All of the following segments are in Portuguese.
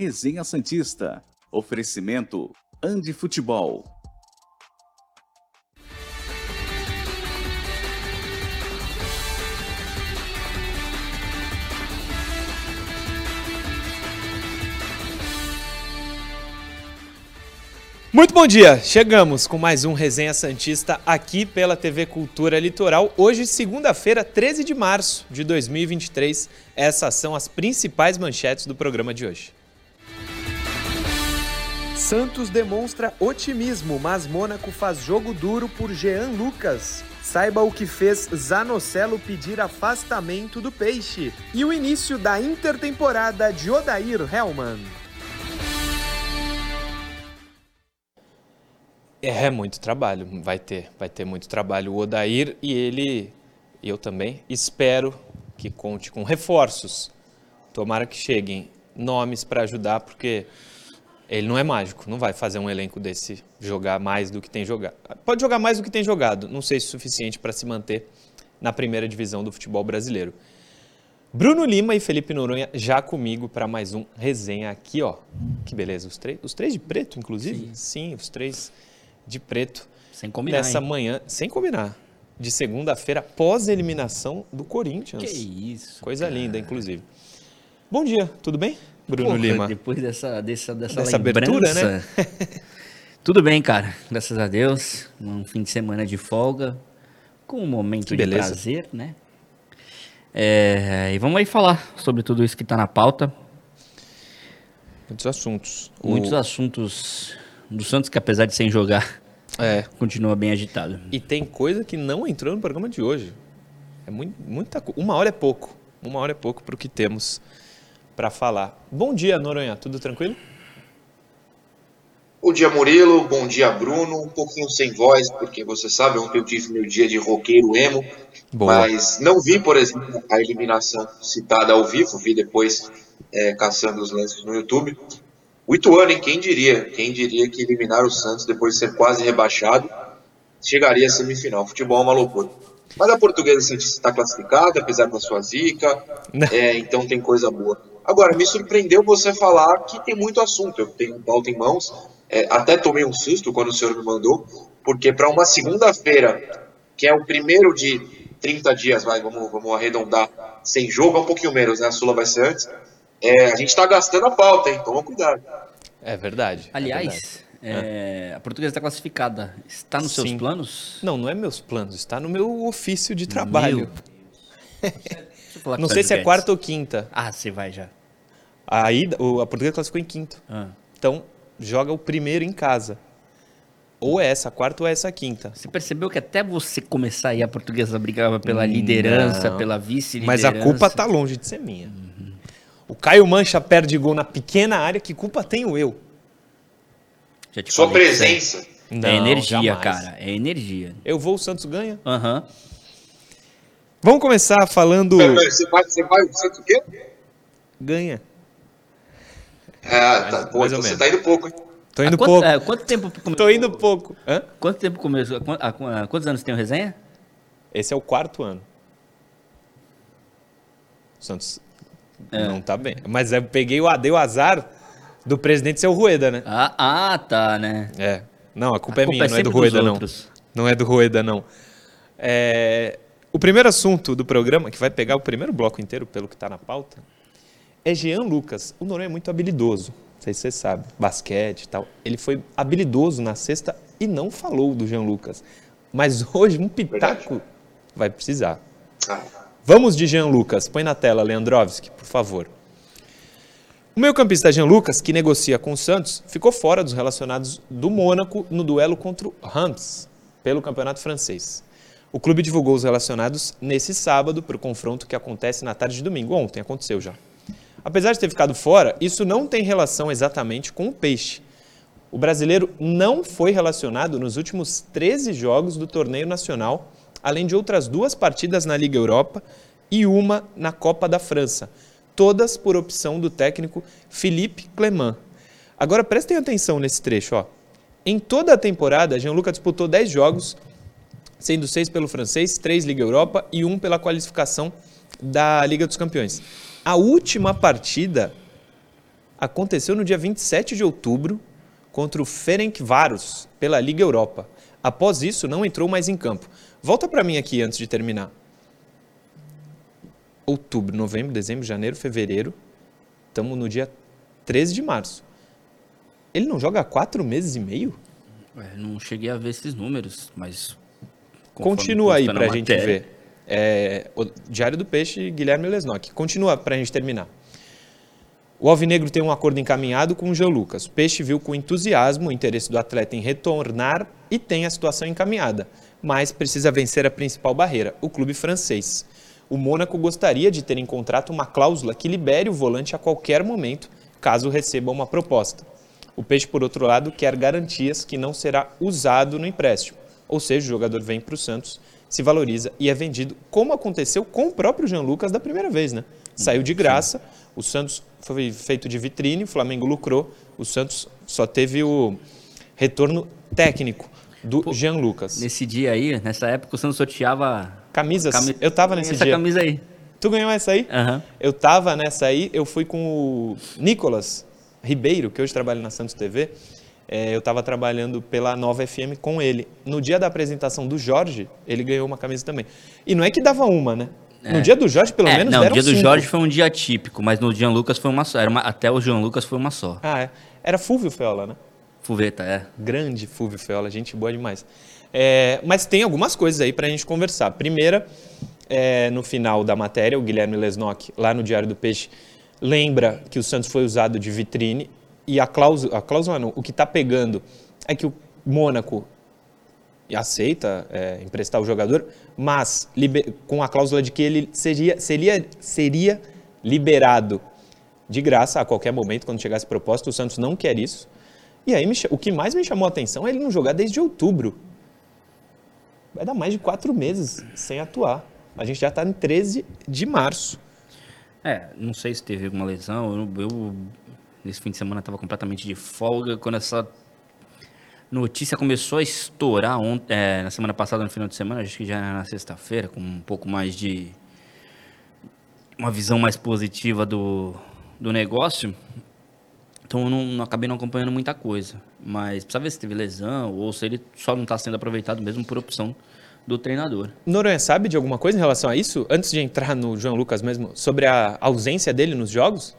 Resenha Santista. Oferecimento Andi Futebol. Muito bom dia! Chegamos com mais um Resenha Santista aqui pela TV Cultura Litoral. Hoje, segunda-feira, 13 de março de 2023. Essas são as principais manchetes do programa de hoje. Santos demonstra otimismo, mas Mônaco faz jogo duro por Jean Lucas. Saiba o que fez Zanocelo pedir afastamento do Peixe. E o início da intertemporada de Odair Hellman. É muito trabalho, vai ter, vai ter muito trabalho o Odair e ele, eu também, espero que conte com reforços. Tomara que cheguem nomes para ajudar, porque ele não é mágico, não vai fazer um elenco desse jogar mais do que tem jogado. Pode jogar mais do que tem jogado, não sei se é suficiente para se manter na primeira divisão do futebol brasileiro. Bruno Lima e Felipe Noronha já comigo para mais um resenha aqui, ó. Que beleza, os três, os três de preto, inclusive? Sim, Sim os três de preto. Sem combinar. Nessa hein? manhã, sem combinar. De segunda-feira, pós-eliminação do Corinthians. Que isso. Coisa cara. linda, inclusive. Bom dia, tudo bem? Bruno Porra, Lima. Depois dessa, dessa, dessa, Dessa abertura, né? Tudo bem, cara. Graças a Deus. Um fim de semana de folga. Com um momento de prazer, né? É, e vamos aí falar sobre tudo isso que tá na pauta. Muitos assuntos. O- Muitos assuntos do Santos que, apesar de sem jogar, É. continua bem agitado. E tem coisa que não entrou no programa de hoje. É muito, muita. Uma hora é pouco. Uma hora é pouco para o que temos para falar. Bom dia, Noronha. Tudo tranquilo? Bom dia, Murilo. Bom dia, Bruno. Um pouquinho sem voz, porque você sabe, ontem eu tive meu dia de roqueiro emo. Boa. Mas não vi, por exemplo, a eliminação citada ao vivo. Vi depois é, caçando os lances no YouTube. O Ituano, hein? Quem diria? Quem diria que eliminar o Santos depois de ser quase rebaixado chegaria à semifinal. Futebol é uma loucura. Mas a portuguesa Santista está classificada, apesar da sua zica. É, então tem coisa boa. Agora, me surpreendeu você falar que tem muito assunto. Eu tenho um pauta em mãos. É, até tomei um susto quando o senhor me mandou, porque para uma segunda-feira, que é o primeiro de 30 dias, vai, vamos, vamos arredondar, sem jogo, é um pouquinho menos, né? A Sula vai ser antes. É, a gente está gastando a pauta, hein? Toma cuidado. É verdade. é verdade. Aliás, é, a portuguesa está classificada. Está nos seus Sim. planos? Não, não é meus planos. Está no meu ofício de trabalho. Não o sei se é quarta ou quinta. Ah, você vai já. A, ida, o- a portuguesa classificou em quinto. Ah. Então, joga o primeiro em casa. Ou é essa quarta ou é essa quinta. Você percebeu que até você começar aí a portuguesa brigava pela liderança, Não. pela vice-liderança. Mas a culpa tá longe de ser minha. O Caio Mancha perde gol na pequena área, que culpa tenho eu? Já te Sua falei, presença. É energia, jamais. cara. É energia. Eu vou, o Santos ganha. Aham. Vamos começar falando. Você vai, você vai, o Santos o quê? Ganha. Ah, tá, pô, mais ou então você tá indo pouco, hein? Tô indo Há quanto, pouco. é, quanto tempo começou? Tô indo pouco. Hã? Quanto tempo começou? há quantos anos tem o resenha? Esse é o quarto ano. O Santos É. não tá bem. Mas eu peguei o, dei o azar do presidente ser o Rueda, né? Ah, ah, tá, né? É. Não, a culpa A é culpa minha, é não é do Rueda, não. outros. Não é do Rueda, não. É, O primeiro assunto do programa, que vai pegar o primeiro bloco inteiro, pelo que está na pauta, é Jean Lucas. O Noronha é muito habilidoso, não sei se você sabe, basquete e tal. Ele foi habilidoso na sexta e não falou do Jean Lucas. Mas hoje, um pitaco vai precisar. Ah, Vamos de Jean Lucas. Põe na tela, Leandrovski, por favor. O meio-campista Jean Lucas, que negocia com o Santos, ficou fora dos relacionados do Mônaco no duelo contra o Reims, pelo campeonato francês. O clube divulgou os relacionados nesse sábado para o confronto que acontece na tarde de domingo. Ontem aconteceu já. Apesar de ter ficado fora, isso não tem relação exatamente com o Peixe. O brasileiro não foi relacionado nos últimos 13 jogos do torneio nacional, além de outras duas partidas na Liga Europa e uma na Copa da França, todas por opção do técnico Philippe Clement. Agora prestem atenção nesse trecho. Ó. Em toda a temporada, Gianluca disputou 10 jogos, sendo seis pelo francês, três Liga Europa e um pela qualificação da Liga dos Campeões. A última partida aconteceu no dia 27 de outubro contra o Ferencváros pela Liga Europa. Após isso, não entrou mais em campo. Volta para mim aqui antes de terminar. Outubro, novembro, dezembro, janeiro, fevereiro. Estamos no dia 13 de março. Ele não joga há quatro meses e meio? É, não cheguei a ver esses números, mas. Continua aí para a gente ver. É, o Diário do Peixe, Guilherme Lesnock. Continua para a gente terminar. O Alvinegro tem um acordo encaminhado com o Jean Lucas. O Peixe viu com entusiasmo o interesse do atleta em retornar e tem a situação encaminhada, mas precisa vencer a principal barreira, o clube francês. O Mônaco gostaria de ter em contrato uma cláusula que libere o volante a qualquer momento, caso receba uma proposta. O Peixe, por outro lado, quer garantias que não será usado no empréstimo, ou seja, o jogador vem para o Santos, se valoriza e é vendido, como aconteceu com o próprio Jean Lucas da primeira vez, né? Saiu de graça, o Santos foi feito de vitrine, o Flamengo lucrou, o Santos só teve o retorno técnico do Pô, Jean Lucas. Nesse dia aí, nessa época, o Santos sorteava camisas. Cami... Eu tava nesse essa dia. Essa camisa aí. Tu ganhou essa aí? Uhum. Eu tava nessa aí, eu fui com o Nicolas, Ribeiro, que hoje trabalha na Santos TV, é, eu estava trabalhando pela Nova FM com ele. No dia da apresentação do Jorge, ele ganhou uma camisa também. E não é que dava uma, né? É. No dia do Jorge, pelo é, menos, não, deram o dia cinco. do Jorge foi um dia típico, mas no Jean Lucas foi uma só. Era uma, até o Jean Lucas foi uma só. Ah, é. Era Fulvio Feola, né? Fulveta, é. Grande Fulvio Feola, gente boa demais. É, mas tem algumas coisas aí para a gente conversar. Primeira, é, no final da matéria, o Guilherme Lesnock, lá no Diário do Peixe, lembra que o Santos foi usado de vitrine e a cláusula, a cláusula não, o que está pegando é que o Mônaco aceita é, emprestar o jogador, mas liber, com a cláusula de que ele seria, seria, seria liberado de graça a qualquer momento quando chegasse proposta. O Santos não quer isso. E aí o que mais me chamou a atenção é ele não jogar desde outubro. Vai dar mais de quatro meses sem atuar. A gente já está em 13 de março. É, não sei se teve alguma lesão. Eu, eu nesse fim de semana estava completamente de folga. Quando essa notícia começou a estourar ontem, é, na semana passada, no final de semana, acho que já na sexta-feira, com um pouco mais de. uma visão mais positiva do, do negócio. Então eu não, não, acabei não acompanhando muita coisa. Mas precisa ver se teve lesão ou se ele só não está sendo aproveitado mesmo por opção do treinador. Noronha sabe de alguma coisa em relação a isso? Antes de entrar no João Lucas mesmo, sobre a ausência dele nos jogos?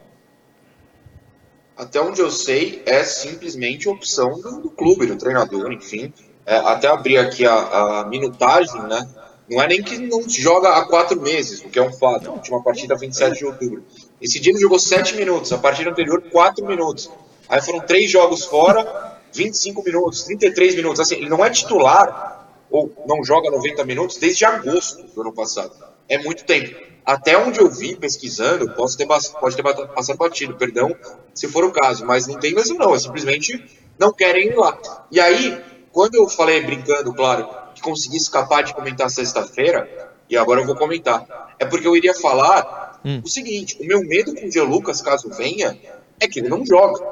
Até onde eu sei, é simplesmente opção do, do clube, do treinador, enfim. É, até abrir aqui a, a, minutagem, né? Não é nem que não joga há quatro meses, o que é um fato. A última partida 27 de outubro. Esse dia ele jogou 7 minutos, a partida anterior 4 minutos. Aí foram três jogos fora, 25 minutos, 33 minutos. Assim, ele não é titular ou não joga 90 minutos desde agosto do ano passado. É muito tempo. Até onde eu vi pesquisando, posso ter, pode ter passado batido, perdão, se for o caso, mas não tem mesmo não, é simplesmente não querem ir lá. E aí, quando eu falei, brincando, claro, que consegui escapar de comentar sexta-feira, e agora eu vou comentar, é porque eu iria falar hum. o seguinte, o meu medo com o Gio Lucas, caso venha, é que ele não joga.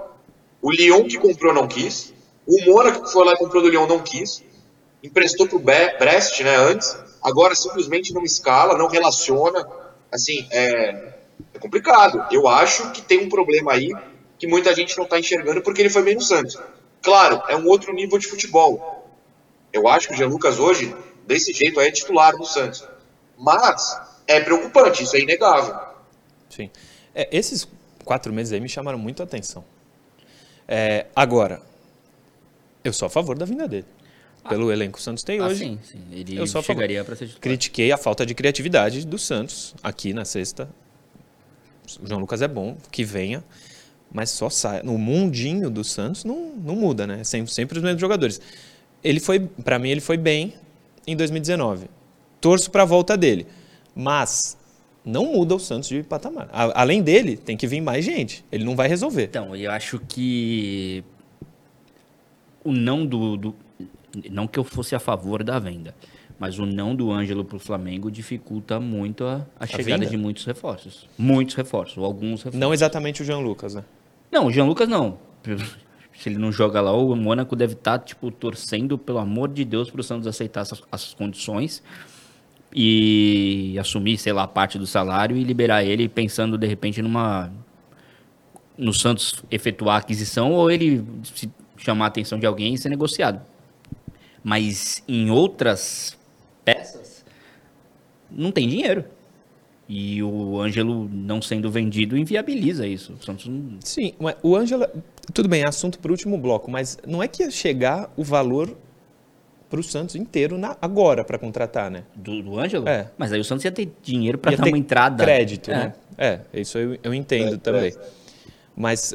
O Lyon que comprou não quis, o Mônaco que foi lá e comprou do Lyon não quis, emprestou pro Brest, né, antes, agora simplesmente não escala, não relaciona, assim, é, é complicado. Eu acho que tem um problema aí que muita gente não está enxergando porque ele foi bem no Santos. Claro, é um outro nível de futebol. Eu acho que o Jean Lucas hoje, desse jeito, é titular no Santos. Mas é preocupante, isso é inegável. Sim. É, esses quatro meses aí me chamaram muito a atenção. É, agora, eu sou a favor da vinda dele pelo elenco que o Santos tem ah, hoje. Sim, sim. Ele eu só chegaria para ser titular. Critiquei a falta de criatividade do Santos aqui na sexta. O João Lucas é bom, que venha, mas só sai. No mundinho do Santos não, não muda, né? Sempre, sempre os mesmos jogadores. Ele foi, para mim, ele foi bem em 2019. Torço para a volta dele, mas não muda o Santos de patamar. A, além dele, tem que vir mais gente. Ele não vai resolver. Então, eu acho que o não do, do não que eu fosse a favor da venda, mas o não do Ângelo para o Flamengo dificulta muito a, a, a chegada venda? de muitos reforços. Muitos reforços, alguns reforços. Não exatamente o Jean Lucas, né? Não, o Jean Lucas não. Se ele não joga lá, o Mônaco deve estar, tá, tipo, torcendo, pelo amor de Deus, para o Santos aceitar essas, essas condições e assumir, sei lá, parte do salário e liberar ele pensando, de repente, numa no Santos efetuar a aquisição ou ele se chamar a atenção de alguém e ser negociado. Mas em outras peças, não tem dinheiro. E o Ângelo não sendo vendido inviabiliza isso. O Santos não... Sim, mas o Ângelo, tudo bem, é assunto para o último bloco, mas não é que ia chegar o valor para o Santos inteiro na, agora para contratar, né? Do, do Ângelo? É. Mas aí o Santos ia ter dinheiro para dar ter uma entrada. Crédito, É. né? É, isso eu, eu entendo É, também. é. Mas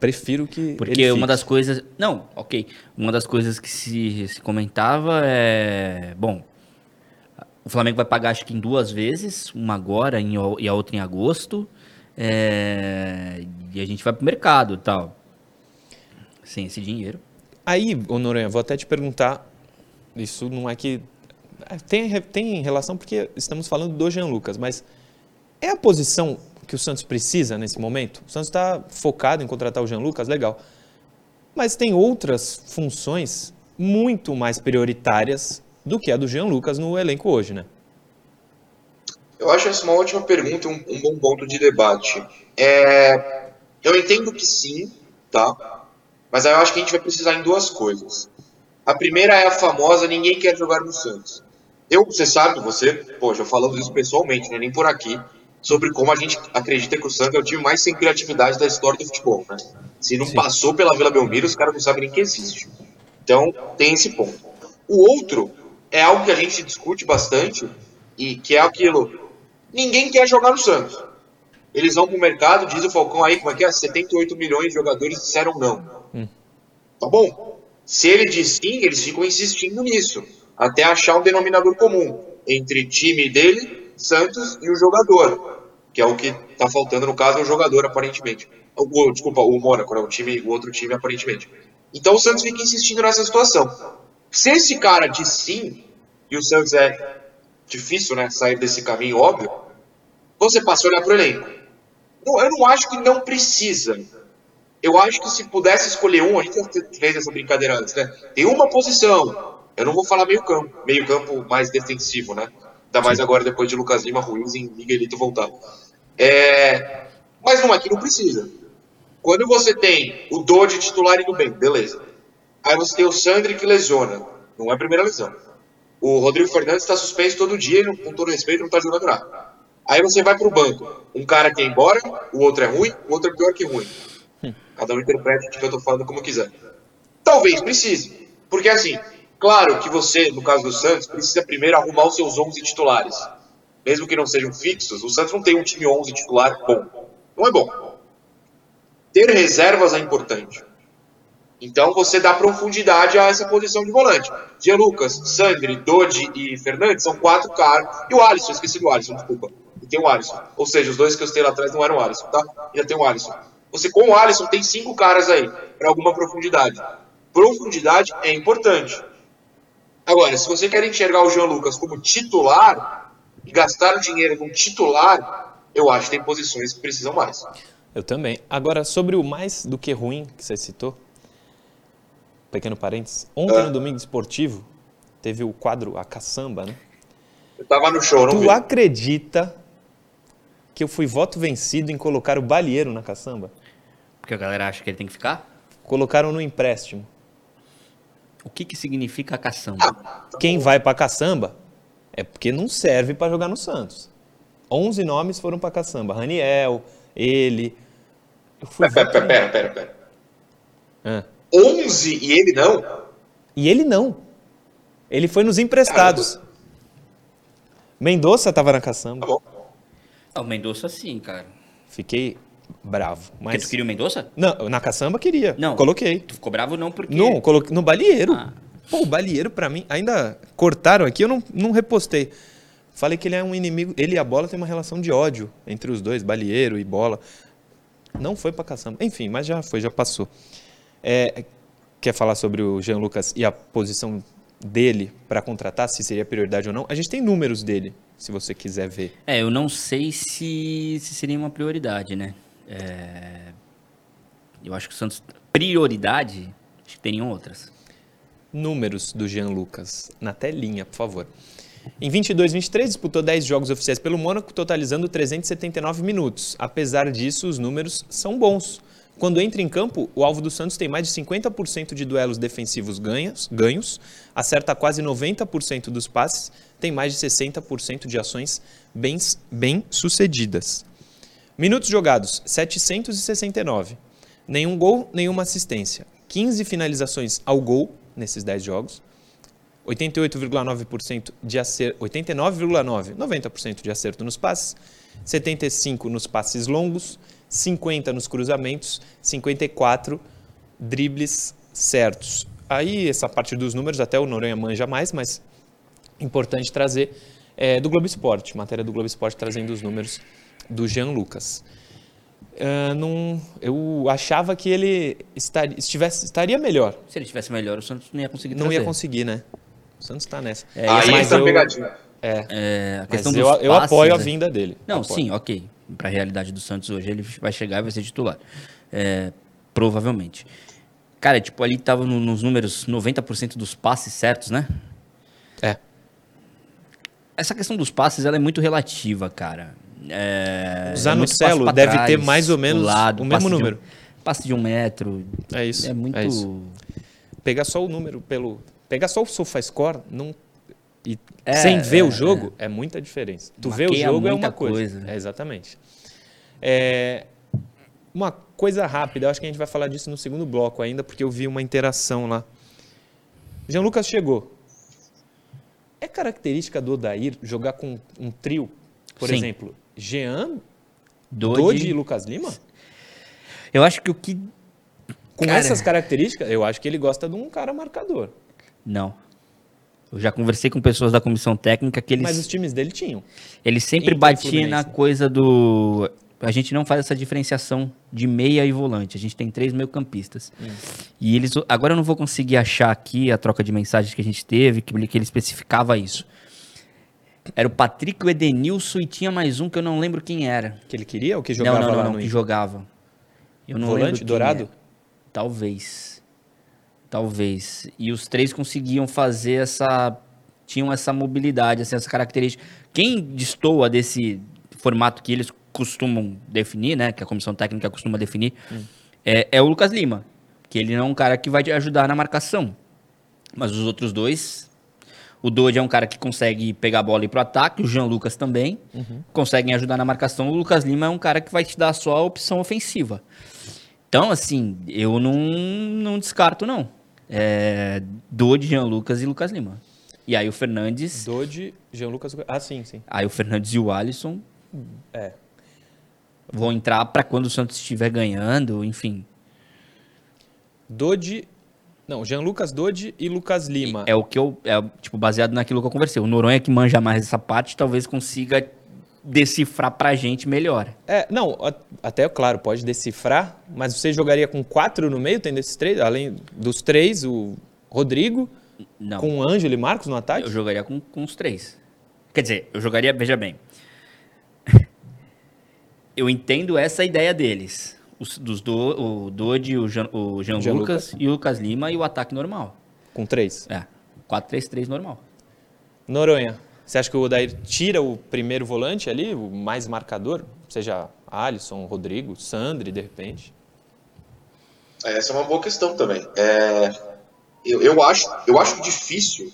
prefiro que. Porque uma das coisas. Não, ok. Uma das coisas que se, se comentava é. Bom, o Flamengo vai pagar acho que em duas vezes, uma agora em e a outra em agosto. é, e a gente vai pro mercado e tal. Sem esse dinheiro. Aí, ô Noronha, vou até te perguntar. Isso não é que. é, Tem, tem relação porque estamos falando do Jean Lucas, mas é a posição que o Santos precisa nesse momento? O Santos está focado em contratar o Jean Lucas, legal. Mas tem outras funções muito mais prioritárias do que a do Jean Lucas no elenco hoje, né? Eu acho essa uma ótima pergunta, um, um bom ponto de debate. É, eu entendo que sim, tá? Mas aí eu acho que a gente vai precisar em duas coisas. A primeira é a famosa ninguém quer jogar no Santos. Eu, você sabe, você, poxa, falando isso pessoalmente, né, nem por aqui, sobre como a gente acredita que o Santos é o time mais sem criatividade da história do futebol, né? Se não passou pela Vila Belmiro, os caras não sabem nem que existe. Então, tem esse ponto. O outro é algo que a gente discute bastante e que é aquilo. Ninguém quer jogar no Santos. Eles vão pro mercado, diz o Falcão aí, como é que é? 78 milhões de jogadores disseram não. Tá bom. Se ele diz sim, eles ficam insistindo nisso. Até achar um denominador comum entre time dele, Santos, e o jogador. Que é o que tá faltando, no caso, é o jogador, aparentemente. O, o- desculpa, o Mônaco, né? o, time, o outro time, aparentemente. Então o Santos fica insistindo nessa situação. Se esse cara diz sim, e o Santos é difícil, né, sair desse caminho, óbvio, você passa a olhar pro elenco. Não, eu não acho que não precisa. Eu acho que se pudesse escolher um, a gente fez essa brincadeira antes, né? Tem uma posição. Eu não vou falar meio campo, meio campo mais defensivo, né? Ainda mais agora depois de Lucas Lima, Ruiz e Miguelito voltar. É, mas não é que não precisa. Quando você tem o Dodge titular indo bem, beleza. Aí você tem o Sandri que lesiona. Não é a primeira lesão. O Rodrigo Fernandes está suspenso todo dia, não- com todo respeito, não está jogando nada. Aí você vai pro banco. Um cara quer ir embora, o outro é ruim, o outro é pior que ruim. Cada um interpreta o que eu tô falando como quiser. Talvez precise. Porque assim, claro que você, no caso do Santos, precisa primeiro arrumar os seus 11 titulares. Mesmo que não sejam fixos, o Santos não tem um time 11 titular bom. Não é bom. Ter reservas é importante. Então você dá profundidade a essa posição de volante. Gia Lucas, Sandri, Dodi e Fernandes são quatro caras. E o Alisson, esqueci do Alisson, desculpa. E tem o Alisson. Ou seja, os dois que eu citei lá atrás não eram o Alisson, tá? Ainda tem o Alisson. Você com o Alisson tem cinco caras aí, para alguma profundidade. Profundidade é importante. Agora, se você quer enxergar o Jean Lucas como titular e gastar o dinheiro com titular, eu acho que tem posições que precisam mais. Eu também. Agora, sobre o mais do que ruim que você citou, pequeno parênteses, ontem no Domingo Esportivo teve o quadro A Caçamba, né? Eu tava no show, não Tu vi. acredita que eu fui voto vencido em colocar o Balieiro na caçamba? Porque a galera acha que ele tem que ficar. Colocaram no empréstimo. O que que significa caçamba? Ah, Quem vai pra caçamba é porque não serve pra jogar no Santos. 11 nomes foram pra caçamba. Raniel, ele. Pera, pera, pera, pera, pera. Ah. 11 e ele não? E ele não. Ele foi nos emprestados. Mendonça tava na Tá caçamba. bom. Ah, o Mendonça sim, cara. Fiquei bravo. Porque Mas. tu queria o Mendonça? Não, na caçamba queria. Não. Coloquei. Tu ficou bravo não porque... Não, coloquei no balieiro. Ah. Pô, o balieiro pra mim, ainda cortaram aqui, eu não, não repostei. Falei que ele é um inimigo, ele e a bola tem uma relação de ódio entre os dois, balieiro e bola. Não foi pra caçamba. Enfim, mas já foi, já passou. É, quer falar sobre o Jean Lucas e a posição dele pra contratar, se seria prioridade ou não? A gente tem números dele, se você quiser ver. É, eu não sei se, se seria uma prioridade, né? É, Eu acho que o Santos... Prioridade, acho que teriam outras. Números do Jean Lucas, na telinha, por favor. Em 22 23 disputou 10 jogos oficiais pelo Mônaco, totalizando 379 minutos. Apesar disso, os números são bons. Quando entra em campo, o alvo do Santos tem mais de 50% de duelos defensivos ganhos, ganhos, acerta quase 90% dos passes, tem mais de 60% de ações bem, bem sucedidas. Minutos jogados, 769. Nenhum gol, nenhuma assistência. 15 finalizações ao gol nesses 10 jogos. 88,9% de acerto, 89,9, 90% de acerto nos passes, 75 nos passes longos, 50 nos cruzamentos, 54 dribles certos. Aí essa parte dos números até o Noronha manja mais, mas importante trazer é, do Globo Esporte, matéria do Globo Esporte trazendo os números do Jean Lucas. Uh, não, eu achava que ele estaria, estivesse, estaria melhor. Se ele estivesse melhor, o Santos não ia conseguir Não ia conseguir, né? O Santos está nessa. É, Aí mas eu, pegadinha. É, é a questão eu, eu passes, apoio a né? vinda dele. Não, apoio. sim, ok. Para a realidade do Santos hoje, ele vai chegar e vai ser titular. É, provavelmente. Cara, tipo, ali tava no, nos números 90% dos passes certos, né? É. Essa questão dos passes, ela é muito relativa, cara. É, o Zanocelo é deve trás, ter mais ou menos lado, o mesmo número. De um, passe de um metro. É isso. É muito. É isso. Pegar só o número pelo. Pegar só o SofaScore não, e é, sem ver é, o jogo é. é. muita diferença. Tu vê o jogo é uma coisa. coisa. É, exatamente. É, uma coisa rápida, eu acho que a gente vai falar disso no segundo bloco ainda, porque eu vi uma interação lá. Jean Lucas chegou. É característica do Odair jogar com um trio, por Sim. exemplo, Jean, Dodi, Dodi e Lucas Lima? Eu acho que o que. Com cara... essas características, eu acho que ele gosta de um cara marcador. Não. Eu já conversei com pessoas da comissão técnica que eles. Mas os times dele tinham. Ele sempre batia na coisa do. A gente não faz essa diferenciação de meia e volante. A gente tem três meio-campistas. Hum. E eles. Agora eu não vou conseguir achar aqui a troca de mensagens que a gente teve, que ele especificava isso. Era o Patrick, o Edenilson e tinha mais um que eu não lembro quem era. Que ele queria ou que jogava não, não, não, não, no que jogava. Eu não Volante, lembro dourado? Talvez. Talvez. E os três conseguiam fazer essa. tinham essa mobilidade, assim, essa característica. Quem destoa desse formato que eles costumam definir, né? Que a comissão técnica costuma definir, hum. é, é o Lucas Lima. Que ele não é um cara que vai te ajudar na marcação. Mas os outros dois o Dodge é um cara que consegue pegar a bola e ir pro ataque, o Jean Lucas também, uhum. conseguem ajudar na marcação. O Lucas Lima é um cara que vai te dar só a opção ofensiva. Então, assim, eu não, não descarto, não. É, Dodge, Jean Lucas e Lucas Lima. E aí o Fernandes. Dodge, Jean Lucas. Ah, sim, sim. Aí o Fernandes e o Alisson. É. Vão entrar para quando o Santos estiver ganhando, enfim. Dodge, não, Jean Lucas Dodi e Lucas Lima. É o que eu. É, tipo, baseado naquilo que eu conversei. O Noronha que manja mais essa parte, talvez consiga decifrar pra gente melhor. É, não, até claro, pode decifrar, mas você jogaria com quatro no meio, tem desses três? Além dos três, o Rodrigo, não. com o Ângelo e Marcos no ataque? Eu jogaria com, com os três. Quer dizer, eu jogaria, veja bem. eu entendo essa ideia deles os, dos do, o Dodi, o Jean, o Jean, Jean Lucas, Lucas, e o Lucas Lima e o ataque normal. Com três? É. 4-3-3 normal. Noronha, você acha que o Odair tira o primeiro volante ali, o mais marcador? Seja Alisson, Rodrigo, Sandri, de repente? É, essa é uma boa questão também. É, eu, eu, acho, eu acho difícil,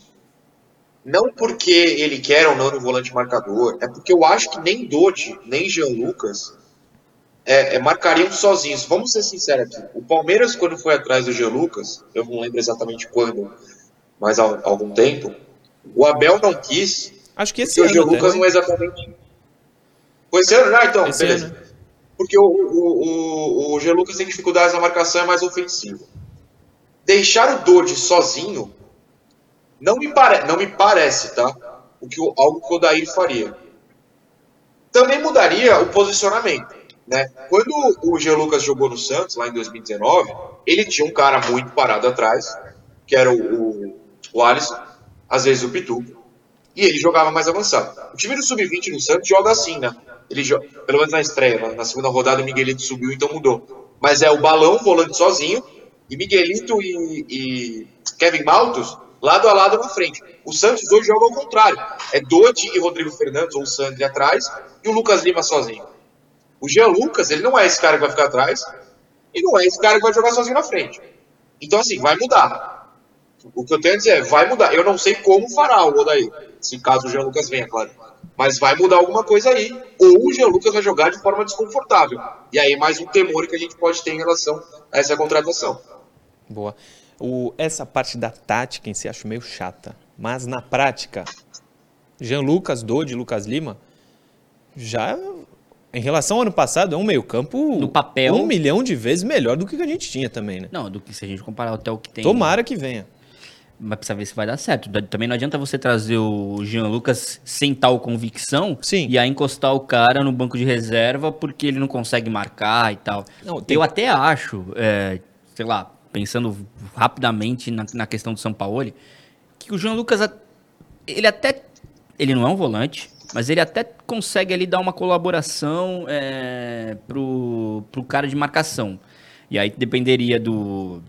não porque ele quer ou não no volante marcador, é porque eu acho que nem Dodi, nem Jean Lucas é, é, marcariam sozinhos. Vamos ser sinceros aqui. O Palmeiras, quando foi atrás do Geo Lucas, eu não lembro exatamente quando, mas há algum tempo, o Abel não quis. Acho que esse ano. O Geo Lucas não é exatamente. Foi esse ano? Ah, então, esse beleza. Ano. Porque o, o, o, o Geo Lucas tem dificuldades na marcação, é mais ofensivo. Deixar o Dodge sozinho não me, pare, não me parece, tá? O que, algo que o Odair faria. Também mudaria o posicionamento. Né? Quando o Jean Lucas jogou no Santos, lá em 2019, ele tinha um cara muito parado atrás, que era o, o, o Alisson, às vezes o Pitu, e ele jogava mais avançado. O time do Sub-20 no Santos joga assim, né? Ele joga, pelo menos na estreia, na segunda rodada o Miguelito subiu, então mudou. Mas é o balão volante sozinho, e Miguelito e, e Kevin Maltos lado a lado na frente. O Santos hoje joga ao contrário. É Dodi e Rodrigo Fernandes, ou o Sandri atrás, e o Lucas Lima sozinho. O Jean Lucas, ele não é esse cara que vai ficar atrás. e não é esse cara que vai jogar sozinho na frente. Então, assim, vai mudar. O que eu tenho a dizer é, vai mudar. Eu não sei como fará o Odair, se caso o Jean Lucas venha, claro. Mas vai mudar alguma coisa aí, ou o Jean Lucas vai jogar de forma desconfortável. E aí mais um temor que a gente pode ter em relação a essa contratação. Boa. O, essa parte da tática em si acho meio chata. Mas na prática, Jean Lucas, Dodi, Lucas Lima, já em relação ao ano passado, é um meio-campo No papel. um milhão de vezes melhor do que a gente tinha também, né? Não, do que se a gente comparar até o que tem. Tomara que venha. Mas precisa ver se vai dar certo. Também não adianta você trazer o Jean Lucas sem tal convicção Sim. e aí encostar o cara no banco de reserva porque ele não consegue marcar e tal. Não, tem- Eu até acho, é, sei lá, pensando rapidamente na, na questão do São Paulo, que o Jean Lucas, ele até. Ele não é um volante, mas ele até consegue ali dar uma colaboração é, pro, pro cara de marcação. E aí dependeria do,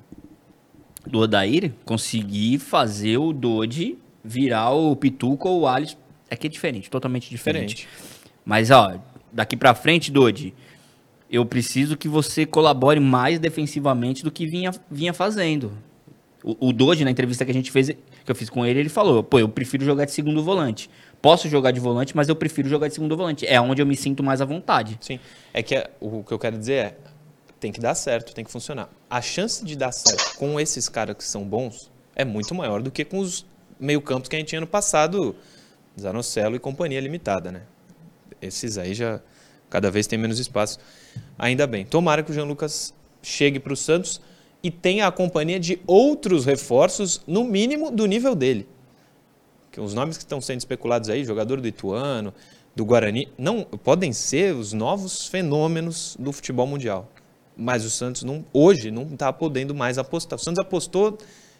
do Odair conseguir fazer o Dodi virar o Pituca ou o Alisson. É que é diferente, totalmente diferente. Diferente. Mas, ó, daqui pra frente, Dodi, eu preciso que você colabore mais defensivamente do que vinha, vinha fazendo. O, o na entrevista que a gente fez, que eu fiz com ele, ele falou: pô, eu prefiro jogar de segundo volante. Posso jogar de volante, mas eu prefiro jogar de segundo volante. É onde eu me sinto mais à vontade. Sim. É que é- o que eu quero dizer é, tem que dar certo, tem que funcionar. A chance de dar certo com esses caras que são bons é muito maior do que com os meio-campos que a gente tinha no passado, Zanocelo e companhia limitada, né? Esses aí já cada vez tem menos espaço. Ainda bem. Tomara que o Jean Lucas chegue para o Santos e tenha a companhia de outros reforços, no mínimo do nível dele. Os nomes que estão sendo especulados aí, jogador do Ituano, do Guarani, não podem ser os novos fenômenos do futebol mundial. Mas o Santos não, hoje não está podendo mais apostar. O Santos apostou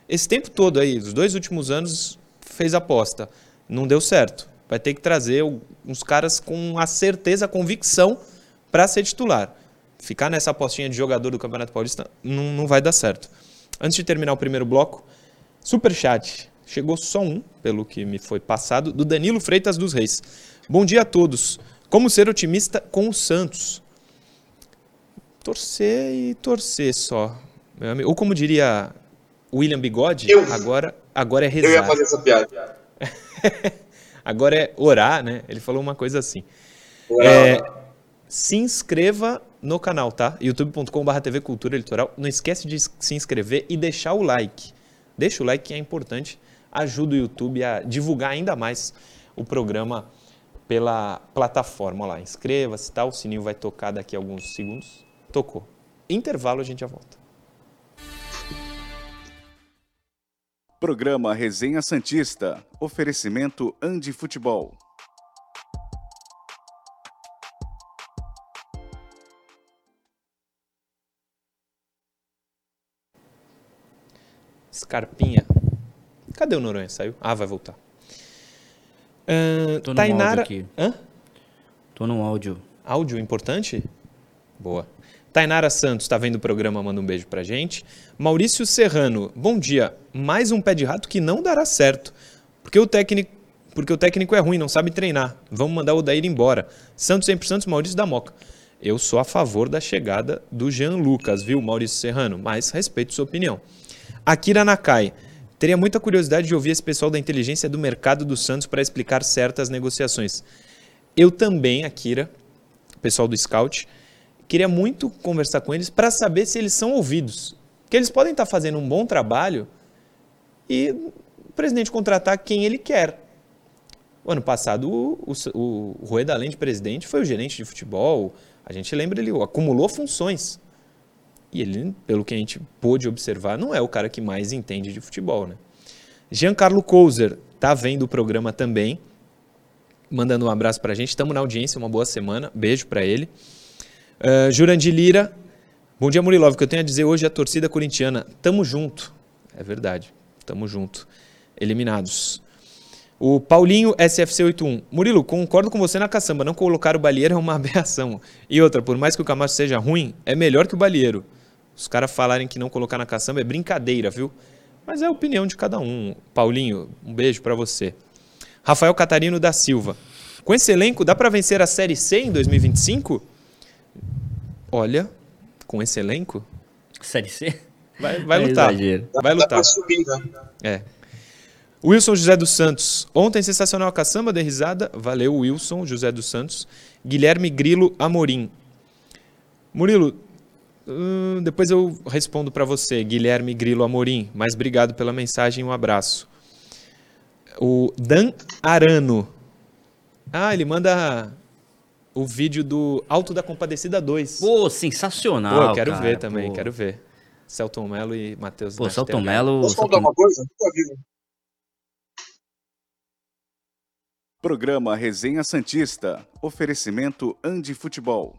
esse tempo todo aí, os dois últimos anos fez aposta, não deu certo. Vai ter que trazer uns caras com a certeza, a convicção para ser titular. Ficar nessa apostinha de jogador do Campeonato Paulista não, não vai dar certo. Antes de terminar o primeiro bloco, Superchat. Chegou só um, pelo que me foi passado, do Danilo Freitas dos Reis. Bom dia a todos. Como ser otimista com o Santos? Torcer e torcer só. Ou como diria William Bigode, Eu- agora, agora é Eu ia rezar. fazer essa piada. Agora é orar, né? Ele falou uma coisa assim. É, se inscreva no canal, tá? youtube.com.br TV Cultura Litoral. Não esquece de se inscrever e deixar o like. Deixa o like que é importante. Ajuda o YouTube a divulgar ainda mais o programa pela plataforma. Olha lá, inscreva-se, tá? O sininho vai tocar daqui a alguns segundos. Tocou. Intervalo, a gente já volta. Programa Resenha Santista. Oferecimento Andi Futebol. Scarpinha. Cadê o Noronha? Saiu? Ah, vai voltar. Ahn, Tô no Tainara. áudio aqui. Hã? Tô no áudio. Áudio importante? Boa. Tainara Santos está vendo o programa, manda um beijo pra gente. Maurício Serrano, bom dia. Mais um pé de rato que não dará certo. Porque o técnico, porque o técnico é ruim, não sabe treinar. Vamos mandar o Daír embora. Santos sempre Santos, Maurício da Moca. Eu sou a favor da chegada do Jean Lucas, viu, Maurício Serrano? Mas respeito sua opinião. Akira Nakai. Teria muita curiosidade de ouvir esse pessoal da inteligência do mercado do Santos para explicar certas negociações. Eu também, Akira, pessoal do Scout, queria muito conversar com eles para saber se eles são ouvidos. Porque eles podem estar fazendo um bom trabalho e o presidente contratar quem ele quer. O ano passado, o, o, o Rueda, além de presidente, foi o gerente de futebol. A gente lembra, ele acumulou funções. E ele, pelo que a gente pôde observar, não é o cara que mais entende de futebol. Né? Giancarlo Couser está vendo o programa também, mandando um abraço para a gente. Estamos na audiência, uma boa semana. Beijo para ele. Uh, Jurandir Lira. Bom dia, Murilov. O que eu tenho a dizer hoje é a torcida corintiana. Tamo junto. É verdade. Tamo junto. Eliminados. O Paulinho SFC81. Murilo, concordo com você na caçamba. Não colocar o Balieiro é uma aberração. E outra, por mais que o Camacho seja ruim, é melhor que o Balieiro. Os caras falarem que não colocar na caçamba é brincadeira, viu? Mas é a opinião de cada um. Paulinho, um beijo para você. Rafael Catarino da Silva. Com esse elenco, dá para vencer a Série C em 2025? Olha, Com esse elenco? Série C? Vai, vai É lutar. exagero. Vai lutar. subir, né? É. Wilson José dos Santos. Ontem sensacional a caçamba de risada. Valeu, Wilson José dos Santos. Guilherme Grilo Amorim. Murilo, hum, depois eu respondo para você, Guilherme Grilo Amorim. Mas obrigado pela mensagem e um abraço. O Dan Arano. Ah, ele manda o vídeo do Alto da Compadecida 2. Pô, sensacional. Pô, eu quero cara, ver também, pô. quero ver. Celton Mello e Matheus Pô, Nascimento. Celton Mello. Posso contar uma coisa? Nunca vi. um. Programa Resenha Santista. Oferecimento Andi Futebol.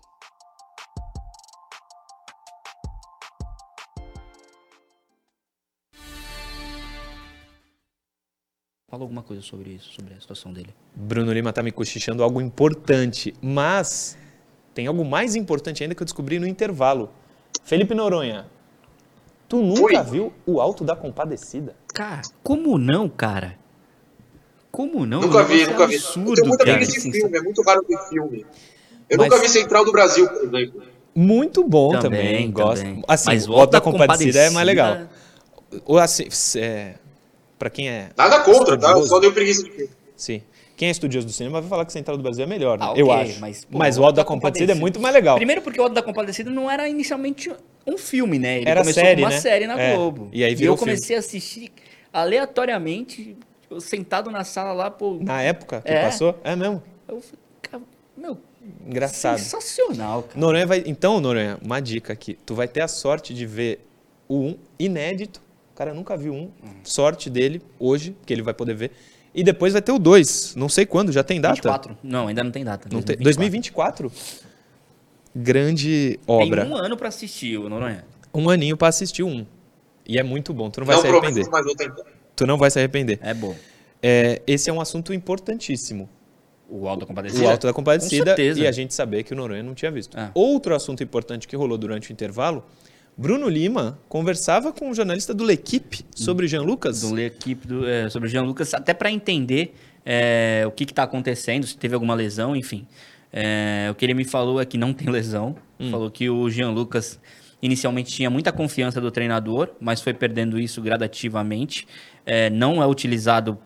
Fala alguma coisa sobre isso, sobre a situação dele. Bruno Lima tá me cochichando algo importante, mas tem algo mais importante ainda que eu descobri no intervalo. Felipe Noronha, tu nunca Oi. viu o Alto da Compadecida? Cara, como não, cara? Como não? Nunca vi, negócio nunca é vi. absurdo, eu tenho muita cara. Sensa- filme, é muito raro ver filme. Eu Mas- nunca vi Central do Brasil, por exemplo. Muito bom também, Também, gosto. também. Assim, Mas o Alto da Compadecida é mais legal. Compadecida- O assim, é, para quem é Nada contra, tá? Só dei preguiça de filme. Sim. Quem é estudioso do cinema vai falar que Central do Brasil é melhor, né? Ah, ok, eu acho. mas, Mas, pô, o Alto da Compadecida é muito mais legal. Primeiro porque o Alto da Compadecida não era inicialmente um filme, né? Ele Era começou série, com uma né? série na É, Globo. e aí virou eu comecei a assistir aleatoriamente, sentado na sala lá, pô. Na época que É. passou, é mesmo. Eu falei, cara, meu, Engraçado. sensacional, cara. Noronha vai. Então, Noronha, uma dica aqui. Tu vai ter a sorte de ver o 1 inédito. O cara nunca viu um. Sorte dele hoje, que ele vai poder ver. E depois vai ter o 2. Não sei quando, já tem data? 24. Não, ainda não tem data. Não tem- 2024. 2024? Grande obra. Tem um ano pra assistir, o Noronha. Um aninho pra assistir um. E é muito bom. Tu não vai Não se arrepender. Tu não vai se arrepender. É bom. É, esse é um assunto importantíssimo. O Alto da Compadecida. O Alto da Compadecida Com certeza. e a gente saber que o Noronha não tinha visto. É. Outro assunto importante que rolou durante o intervalo, Bruno Lima conversava com um jornalista do L'Equipe sobre Jean Lucas. do equipe do, é, sobre o Jean Lucas, até para entender é, o que está acontecendo, se teve alguma lesão, enfim. É, o que ele me falou é que não tem lesão. Falou que o Jean Lucas inicialmente tinha muita confiança do treinador, mas foi perdendo isso gradativamente. É, não é utilizado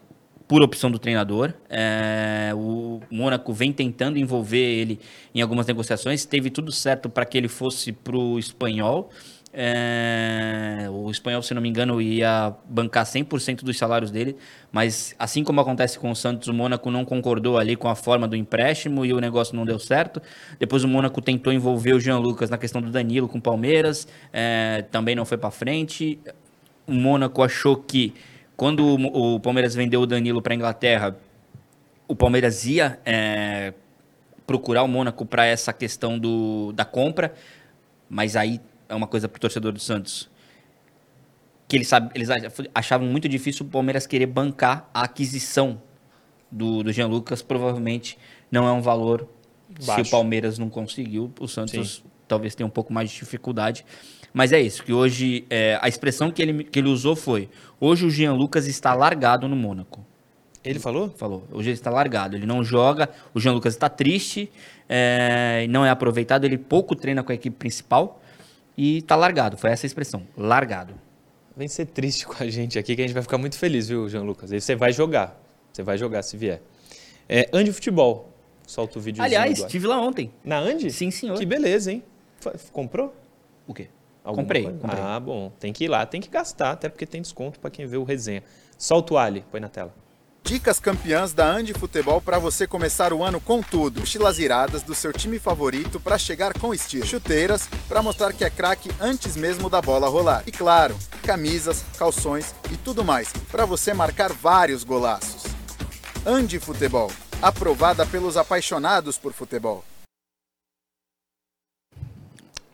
por opção do treinador. É, o Mônaco vem tentando envolver ele em algumas negociações. Teve tudo certo para que ele fosse para o espanhol. É, o espanhol, se não me engano, ia bancar 100% dos salários dele, mas assim como acontece com o Santos, o Mônaco não concordou ali com a forma do empréstimo e o negócio não deu certo. Depois o Mônaco tentou envolver o Jean Lucas na questão do Danilo com o Palmeiras, é, também não foi para frente. O Mônaco achou que quando o Palmeiras vendeu o Danilo para Inglaterra, o Palmeiras ia é, procurar o Mônaco para essa questão do, da compra, mas aí é uma coisa para o torcedor do Santos. Que eles, sabe, eles achavam muito difícil o Palmeiras querer bancar a aquisição do, do Jean Lucas. Provavelmente não é um valor. Se Baixo. o Palmeiras não conseguiu, o Santos talvez tenha um pouco mais de dificuldade. Mas é isso, que hoje é, a expressão que ele, que ele usou foi: hoje o Jean Lucas está largado no Mônaco. Ele falou? Falou. Hoje ele está largado. Ele não joga. O Jean Lucas está triste. é, não é aproveitado. Ele pouco treina com a equipe principal. E está largado. Foi essa a expressão. Largado. Vem ser triste com a gente aqui, que a gente vai ficar muito feliz, viu, Jean Lucas? Aí você vai jogar. Você vai jogar se vier. É, Andi Futebol. Solta o vídeo. Aliás, estive lá ontem. Na Andi? Sim, senhor. Que beleza, hein? Comprou? O quê? Alguma Comprei, coisa? comprei. Ah, bom. Tem que ir lá, tem que gastar, até porque tem desconto para quem vê o resenha. Solta o Ali, põe na tela. Dicas campeãs da Andi Futebol para você começar o ano com tudo. Mochilas iradas do seu time favorito para chegar com estilo. Chuteiras para mostrar que é craque antes mesmo da bola rolar. E claro, camisas, calções e tudo mais para você marcar vários golaços. Andi Futebol, aprovada pelos apaixonados por futebol.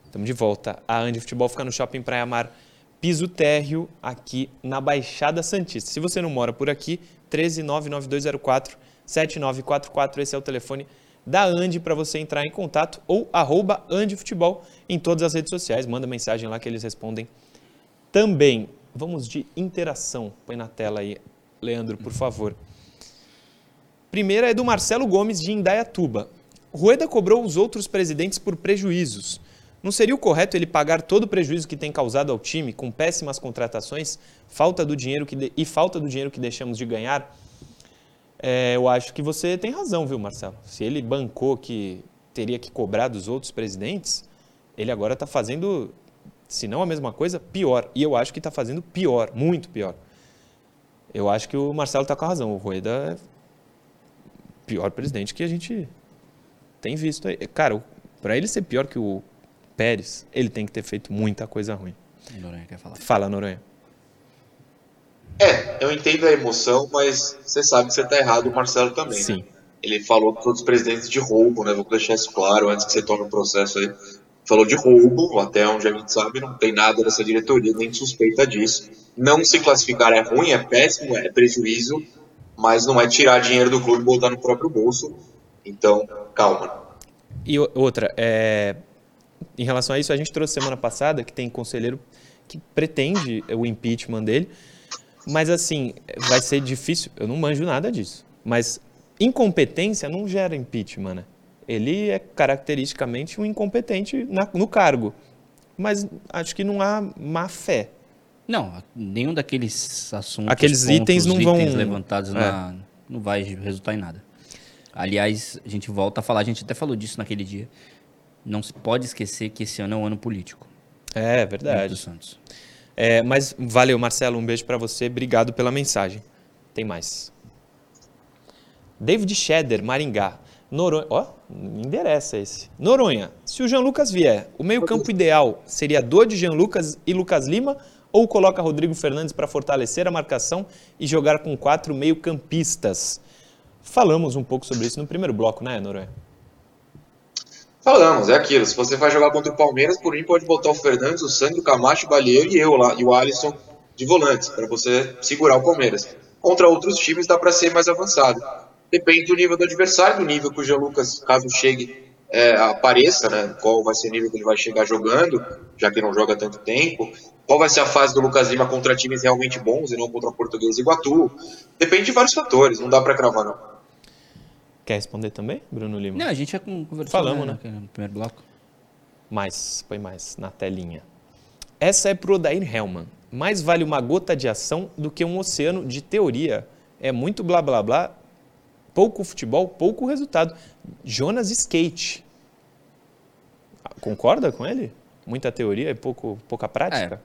Estamos de volta. A Andi Futebol fica no Shopping Praia Mar Piso Térreo, aqui na Baixada Santista. Se você não mora por aqui, 1399204 7944, esse é o telefone da Andi para você entrar em contato ou arroba em todas as redes sociais. Manda mensagem lá que eles respondem também. Vamos de interação. Põe na tela aí, Leandro, por favor. Primeira é do Marcelo Gomes de Indaiatuba. Rueda cobrou os outros presidentes por prejuízos. Não seria o correto ele pagar todo o prejuízo que tem causado ao time com péssimas contratações, falta do dinheiro que de... e falta do dinheiro que deixamos de ganhar? É, eu acho que você tem razão, viu, Marcelo? Se ele bancou que teria que cobrar dos outros presidentes, ele agora está fazendo, se não a mesma coisa, pior. E eu acho que está fazendo pior, muito pior. Eu acho que o Marcelo está com a razão. O Rueda é pior presidente que a gente tem visto aí. Cara, para ele ser pior que o Pérez, ele tem que ter feito muita coisa ruim. Noronha quer falar. Fala, Noronha. É, eu entendo a emoção, mas você sabe que você está errado, o Marcelo também. Sim. Né? Ele falou que todos os presidentes de roubo, né? Vou deixar isso claro antes que você tome o um processo aí. Falou de roubo, até onde a gente sabe, não tem nada dessa diretoria, nem suspeita disso. Não se classificar é ruim, é péssimo, é prejuízo, mas não é tirar dinheiro do clube e botar no próprio bolso. Então, calma. E outra, é, em relação a isso, a gente trouxe semana passada que tem conselheiro que pretende o impeachment dele, mas assim, vai ser difícil, eu não manjo nada disso, mas incompetência não gera impeachment, né? Ele é caracteristicamente um incompetente na, no cargo, mas acho que não há má fé. Não, nenhum daqueles assuntos, aqueles pontos, itens não itens vão levantados é. na, não vai resultar em nada. Aliás, a gente volta a falar, a gente até falou disso naquele dia não se pode esquecer que esse ano é um ano político. É verdade. Santos. É, mas valeu, Marcelo. Um beijo para você. Obrigado pela mensagem. Tem mais. David Sheder, Maringá. Noronha. Ó, me endereça esse. Noronha. Se o Jean Lucas vier, o meio-campo ideal seria do de Jean Lucas e Lucas Lima ou coloca Rodrigo Fernandes para fortalecer a marcação e jogar com quatro meio-campistas? Falamos um pouco sobre isso no primeiro bloco, né, Noronha? Falamos, é aquilo. Se você vai jogar contra o Palmeiras, por mim pode botar o Fernandes, o Sandro, o Camacho, o Balieiro e eu lá, e o Alisson de volantes, para você segurar o Palmeiras. Contra outros times dá para ser mais avançado. Depende do nível do adversário, do nível que o Jean Lucas, caso chegue, é, apareça, né? Qual vai ser o nível que ele vai chegar jogando, já que não joga tanto tempo. Qual vai ser a fase do Lucas Lima contra times realmente bons e não contra o Português e Iguatu. Depende de vários fatores, não dá para cravar não. Quer responder também, Bruno Lima? Não, a gente já conversou Falamos, né? né? No primeiro bloco. Mais, põe mais na telinha. Essa é pro Odair Hellman. Mais vale uma gota de ação do que um oceano de teoria. É muito blá blá blá, pouco futebol, pouco resultado. Jonas Skate. Concorda com ele? Muita teoria e pouco, pouca prática?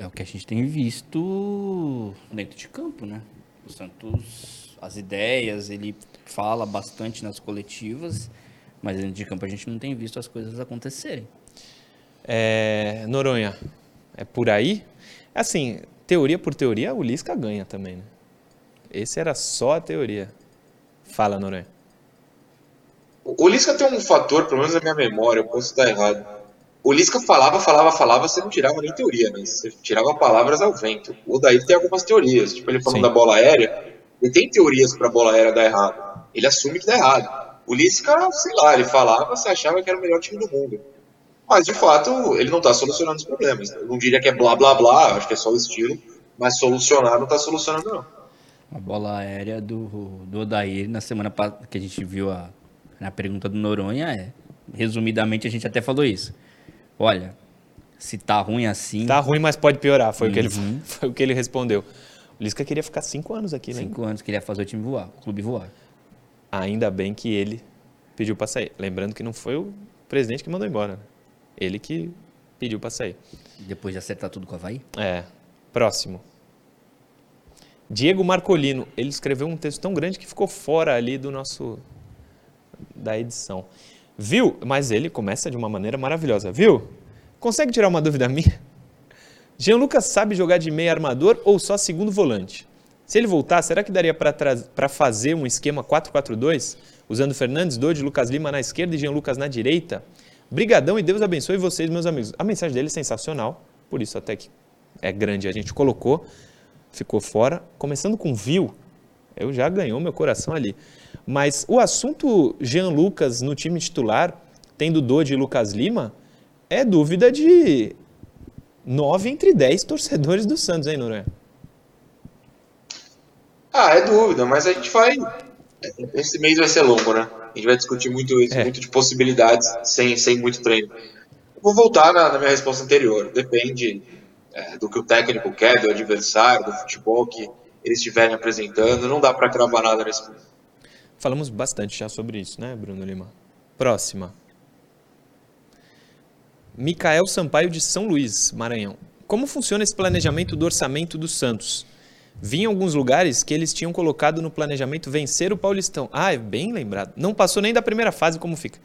É, é o que a gente tem visto dentro de campo, né? O Santos, as ideias, ele fala bastante nas coletivas, mas dentro de campo a gente não tem visto as coisas acontecerem. É, Noronha, é por aí? Assim, teoria por teoria, o Lisca ganha também, né? Esse era só a teoria. Fala, Noronha. O Lisca tem um fator, pelo menos na minha memória, eu posso estar errado. O Lisca falava, falava, falava, você não tirava nem teoria, né? Você tirava palavras ao vento. O Daí tem algumas teorias, tipo ele falando Sim. da bola aérea, ele tem teorias para a bola aérea dar errado ele assume que dá errado. O Lisca, sei lá, ele falava, você achava que era o melhor time do mundo. Mas, de fato, ele não está solucionando os problemas. Eu não diria que é blá blá blá, acho que é só o estilo, mas solucionar não está solucionando, não. A bola aérea do, do Odair na semana que a gente viu a, na pergunta do Noronha é, resumidamente, a gente até falou isso. Olha, se tá ruim assim. Tá ruim, mas pode piorar, foi, uhum. o, que ele, uhum. foi o que ele respondeu. O Lisca queria ficar cinco anos aqui, né? Cinco anos, queria fazer o time voar, o clube voar. Ainda bem que ele pediu para sair. Lembrando que não foi o presidente que mandou embora. Né? Ele que pediu para sair. Depois de acertar tudo com a Havaí? É. Próximo. Diego Marcolino. Ele escreveu um texto tão grande que ficou fora ali do nosso. da edição. Viu? Mas ele começa de uma maneira maravilhosa. Viu? Consegue tirar uma dúvida minha? Jean Lucas sabe jogar de meio armador ou só segundo volante? Se ele voltar, será que daria para fazer um esquema 4-4-2, usando Fernandes, Dodi, Lucas Lima na esquerda e Jean Lucas na direita? Brigadão e Deus abençoe vocês, meus amigos. A mensagem dele é sensacional, por isso até que é grande a gente colocou, ficou fora. Começando com Viu, eu já ganhou meu coração ali. Mas o assunto Jean Lucas no time titular, tendo Dodi e Lucas Lima, é dúvida de 9 entre 10 torcedores do Santos, hein, Noronha? Ah, é dúvida, mas a gente vai. Esse mês vai ser longo, né? A gente vai discutir muito isso, é. muito de possibilidades sem, sem muito treino. Vou voltar na, na minha resposta anterior. Depende é, do que o técnico quer, do adversário, do futebol que eles estiverem apresentando. Não dá para cravar nada nesse. Falamos bastante já sobre isso, né, Bruno Lima? Próxima. Micael Sampaio de São Luís, Maranhão. Como funciona esse planejamento do orçamento do Santos? Vi em alguns lugares que eles tinham colocado no planejamento vencer o Paulistão. Ah, é bem lembrado. Não passou nem da primeira fase, como fica?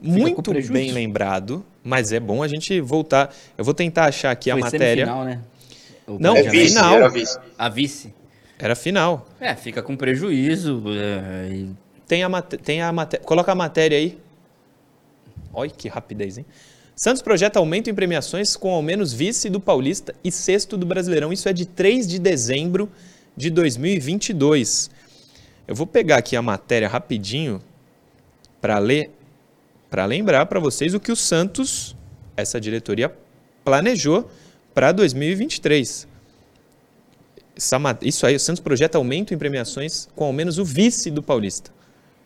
Muito bem lembrado, mas é bom a gente voltar. Eu vou tentar achar aqui Foi a matéria. Semifinal, né? O Não, É vice, final. era vice. A vice. Era final. É, fica com prejuízo. é, Tem a, mate- tem a matéria. Coloca a matéria aí. Olha que rapidez, hein? Santos projeta aumento em premiações com ao menos vice do Paulista e sexto do Brasileirão. Isso é de 3 de dezembro de 2022. Eu vou pegar aqui a matéria rapidinho para ler, para lembrar para vocês o que o Santos, essa diretoria, planejou para 2023. Essa ma- Isso aí, o Santos projeta aumento em premiações com ao menos o vice do Paulista.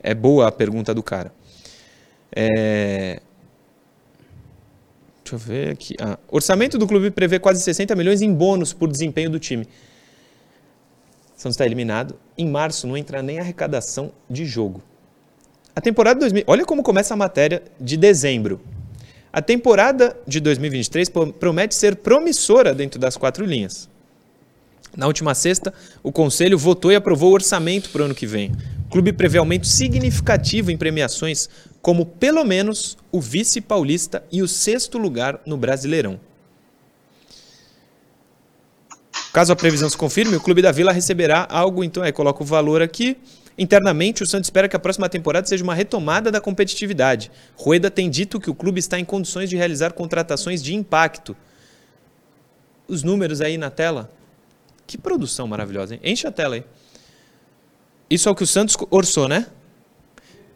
É boa a pergunta do cara. É, Deixa eu ver aqui. Ah, orçamento do clube prevê quase 60 milhões em bônus por desempenho do time. Santos está eliminado. Em março não entra nem arrecadação de jogo. A temporada 2000. Olha como começa a matéria de dezembro. A temporada de 2023 pro- promete ser promissora dentro das quatro linhas. Na última sexta, o Conselho votou e aprovou o orçamento para o ano que vem. O clube prevê aumento significativo em premiações, como pelo menos o vice-paulista e o sexto lugar no Brasileirão. Caso a previsão se confirme, o Clube da Vila receberá algo, então aí coloca o valor aqui. Internamente, o Santos espera que a próxima temporada seja uma retomada da competitividade. Rueda tem dito que o clube está em condições de realizar contratações de impacto. Os números aí na tela. Que produção maravilhosa, hein? Enche a tela aí. Isso é o que o Santos orçou, né?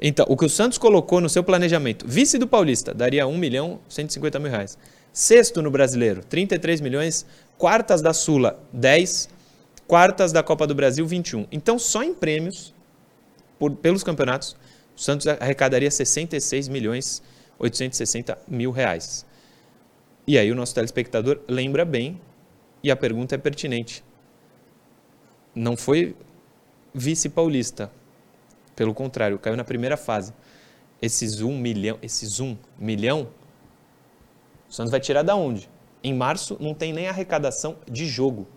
Então, o que o Santos colocou no seu planejamento. Vice do Paulista, daria 1 milhão 150 mil reais. Sexto no Brasileiro, 33 milhões. Quartas da Sula, 10. Quartas da Copa do Brasil, 21. Então, só em prêmios, por- pelos campeonatos, o Santos arrecadaria 66 milhões 860 mil reais. E aí o nosso telespectador lembra bem e a pergunta é pertinente. Não foi vice-paulista. Pelo contrário, caiu na primeira fase. Esses um milhão, esses um milhão, o Santos vai tirar da onde? Em março não tem nem arrecadação de jogo.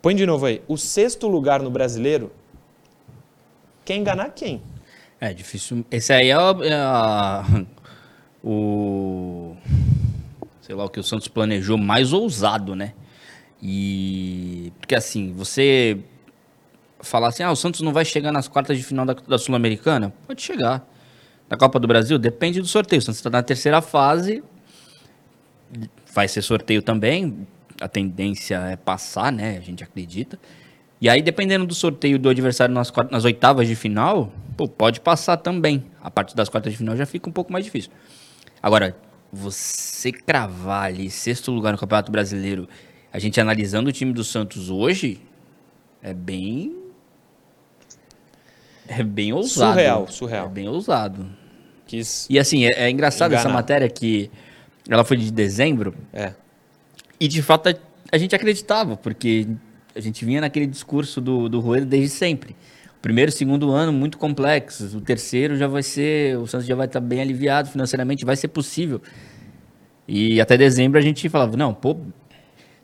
Põe de novo aí. O sexto lugar no brasileiro. Quer enganar quem? É difícil. Esse aí é, a- é o. Sei lá, o que o Santos planejou mais ousado, né? E. Porque assim, você falar assim, ah, o Santos não vai chegar nas quartas de final da, da Sul-Americana? Pode chegar. Da Copa do Brasil? Depende do sorteio. O Santos está na terceira fase. Vai ser sorteio também. A tendência é passar, né? A gente acredita. E aí, dependendo do sorteio do adversário nas, quart- nas oitavas de final, pô, pode passar também. A partir das quartas de final já fica um pouco mais difícil. Agora, você cravar ali sexto lugar no Campeonato Brasileiro, a gente analisando o time do Santos hoje, é bem. É bem ousado. Surreal, surreal. É bem ousado. Quis. E assim, é, é engraçado essa Enganar. matéria que ela foi de dezembro, É. e de fato a, a gente acreditava, porque a gente vinha naquele discurso do, do Rueda desde sempre. O primeiro e segundo ano muito complexos, o terceiro já vai ser, o Santos já vai estar bem aliviado financeiramente, vai ser possível. E até dezembro a gente falava, não, pô,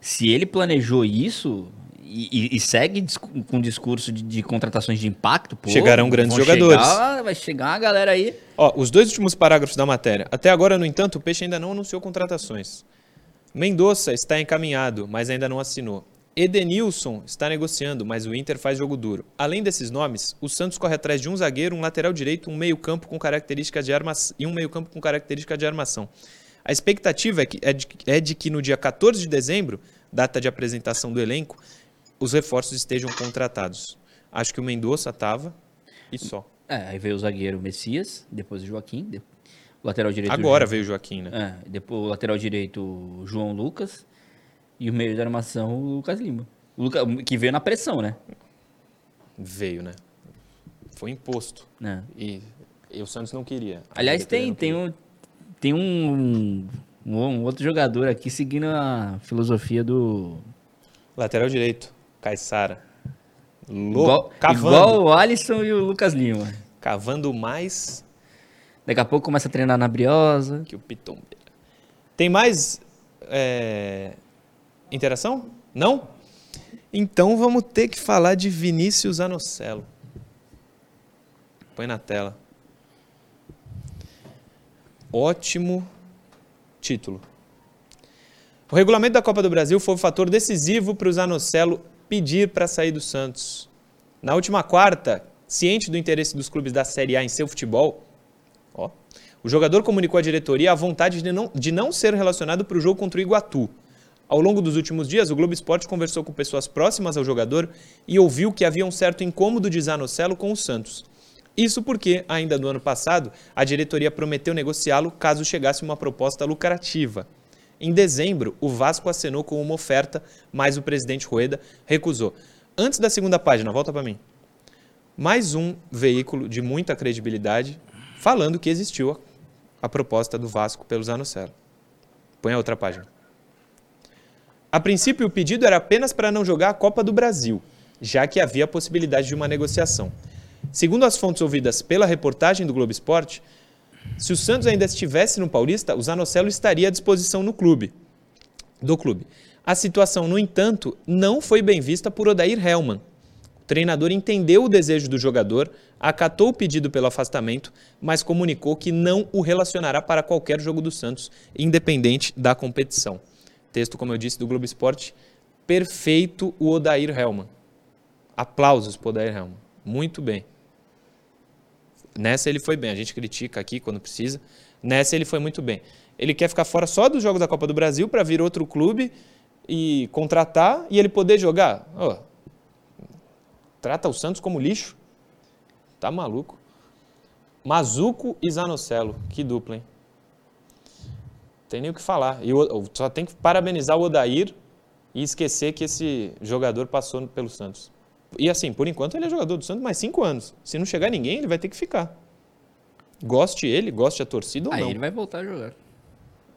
se ele planejou isso e, e- segue com discurso de, de contratações de impacto, pô, Chegarão grandes jogadores. chegar- vai chegar uma galera aí. Ó, os dois últimos parágrafos da matéria. Até agora, no entanto, o Peixe ainda não anunciou contratações. Mendonça está encaminhado, mas ainda não assinou. Edenilson está negociando, mas o Inter faz jogo duro. Além desses nomes, o Santos corre atrás de um zagueiro, um lateral direito, um meio-campo com características de armação e um meio-campo com característica de armação. A expectativa é, que- é de, é de que no dia 14 de dezembro, data de apresentação do elenco, os reforços estejam contratados. Acho que o Mendonça estava e só. É, aí veio o zagueiro Messias, depois o Joaquim, o lateral direito. Agora Ju- veio o Joaquim, né? É, depois o lateral direito João Lucas e o meio de armação o Lucas Lima. O Luca, que veio na pressão, né? Veio, né? Foi imposto. É. E, e o Santos não queria. Aliás, tem, não tem, queria. um, tem um, um, um outro jogador aqui seguindo a filosofia do. Lateral direito, Caissara. Igual, igual o Alisson e o Lucas Lima. cavando mais Daqui a pouco começa a treinar na Briosa. que o Pitombeira. Tem mais é, interação? Não? Então vamos ter que falar de Vinícius Anocelo. Põe na tela. Ótimo título. O regulamento da Copa do Brasil foi um fator decisivo para o Zanocelo pedir para sair do Santos. Na última quarta, ciente do interesse dos clubes da Série A em seu futebol, ó, o jogador comunicou à diretoria a vontade de não, de não ser relacionado para o jogo contra o Iguatu. Ao longo dos últimos dias, o Globo Esporte conversou com pessoas próximas ao jogador e ouviu que havia um certo incômodo de Zanocelo com o Santos. Isso porque, ainda no ano passado, a diretoria prometeu negociá-lo caso chegasse uma proposta lucrativa. Em dezembro, o Vasco acenou com uma oferta, mas o presidente Rueda recusou. Antes da segunda página, volta para mim. Mais um veículo de muita credibilidade falando que existiu a, a proposta do Vasco pelo Zanocelo. Põe a outra página. A princípio, o pedido era apenas para não jogar a Copa do Brasil, já que havia a possibilidade de uma negociação. Segundo as fontes ouvidas pela reportagem do Globo Esporte, se o Santos ainda estivesse no Paulista, o Zanocelo estaria à disposição no clube, do clube. A situação, no entanto, não foi bem vista por Odair Hellman. O treinador entendeu o desejo do jogador, acatou o pedido pelo afastamento, mas comunicou que não o relacionará para qualquer jogo do Santos, independente da competição. Texto, como eu disse, do Globo Esporte. Perfeito o Odair Hellman. Aplausos para Odair Hellman. Muito bem. Nessa ele foi bem. A gente critica aqui quando precisa. Nessa ele foi muito bem. Ele quer ficar fora só dos jogos da Copa do Brasil para vir outro clube e contratar e ele poder jogar. Ó, trata o Santos como lixo. Tá maluco. Mazuco e Zanocelo. Que dupla, hein? Tem nem o que falar. E só tem que parabenizar o Odair e esquecer que esse jogador passou pelo Santos. E assim, por enquanto ele é jogador do Santos mais cinco anos. Se não chegar ninguém, ele vai ter que ficar. Goste ele, goste a torcida ou Aí não. ele vai voltar a jogar.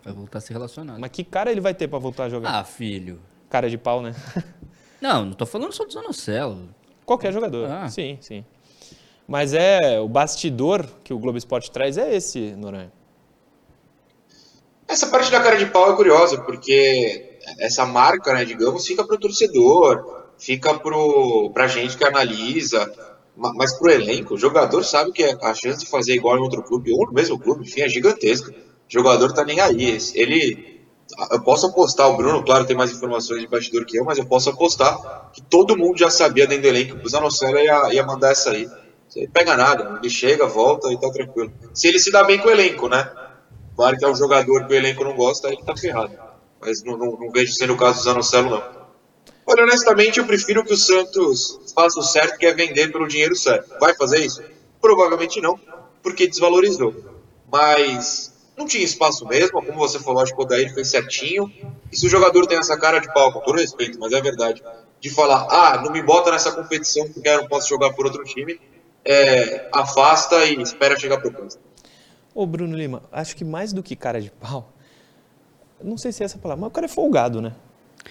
Vai voltar a se relacionar. Mas que cara ele vai ter pra voltar a jogar? Ah, filho. Cara de pau, né? Não, não tô falando só do Zanocelo. Qualquer jogador. Ah. Sim, sim. Mas é o bastidor que o Globo Esporte traz é esse, Noronha. Essa parte da cara de pau é curiosa, porque essa marca, né, digamos, fica pro torcedor, fica pro, pra gente que analisa, ma- mas pro elenco, o jogador sabe que a chance de fazer igual em outro clube, ou no mesmo clube, enfim, é gigantesca. O jogador tá nem aí. Ele. Eu posso apostar, o Bruno, claro, tem mais informações de bastidor que eu, mas eu posso apostar que todo mundo já sabia dentro do elenco que o Zanocelo ia, ia mandar essa aí. Ele pega nada, ele chega, volta e tá tranquilo. Se ele se dá bem com o elenco, né? Claro que é um jogador que o elenco não gosta, aí ele tá ferrado. Mas não, não, não vejo sendo o caso do Zanocelo, não. Olha, honestamente, eu prefiro que o Santos faça o certo, que é vender pelo dinheiro certo. Vai fazer isso? Provavelmente não, porque desvalorizou. Mas não tinha espaço mesmo, como você falou, acho que o Odair fez certinho. E se o jogador tem essa cara de pau, com todo respeito, mas é verdade, de falar, ah, não me bota nessa competição porque eu não posso jogar por outro time, é, afasta e espera chegar a proposta. Ô, Bruno Lima, acho que mais do que cara de pau, não sei se é essa palavra, mas o cara é folgado, né?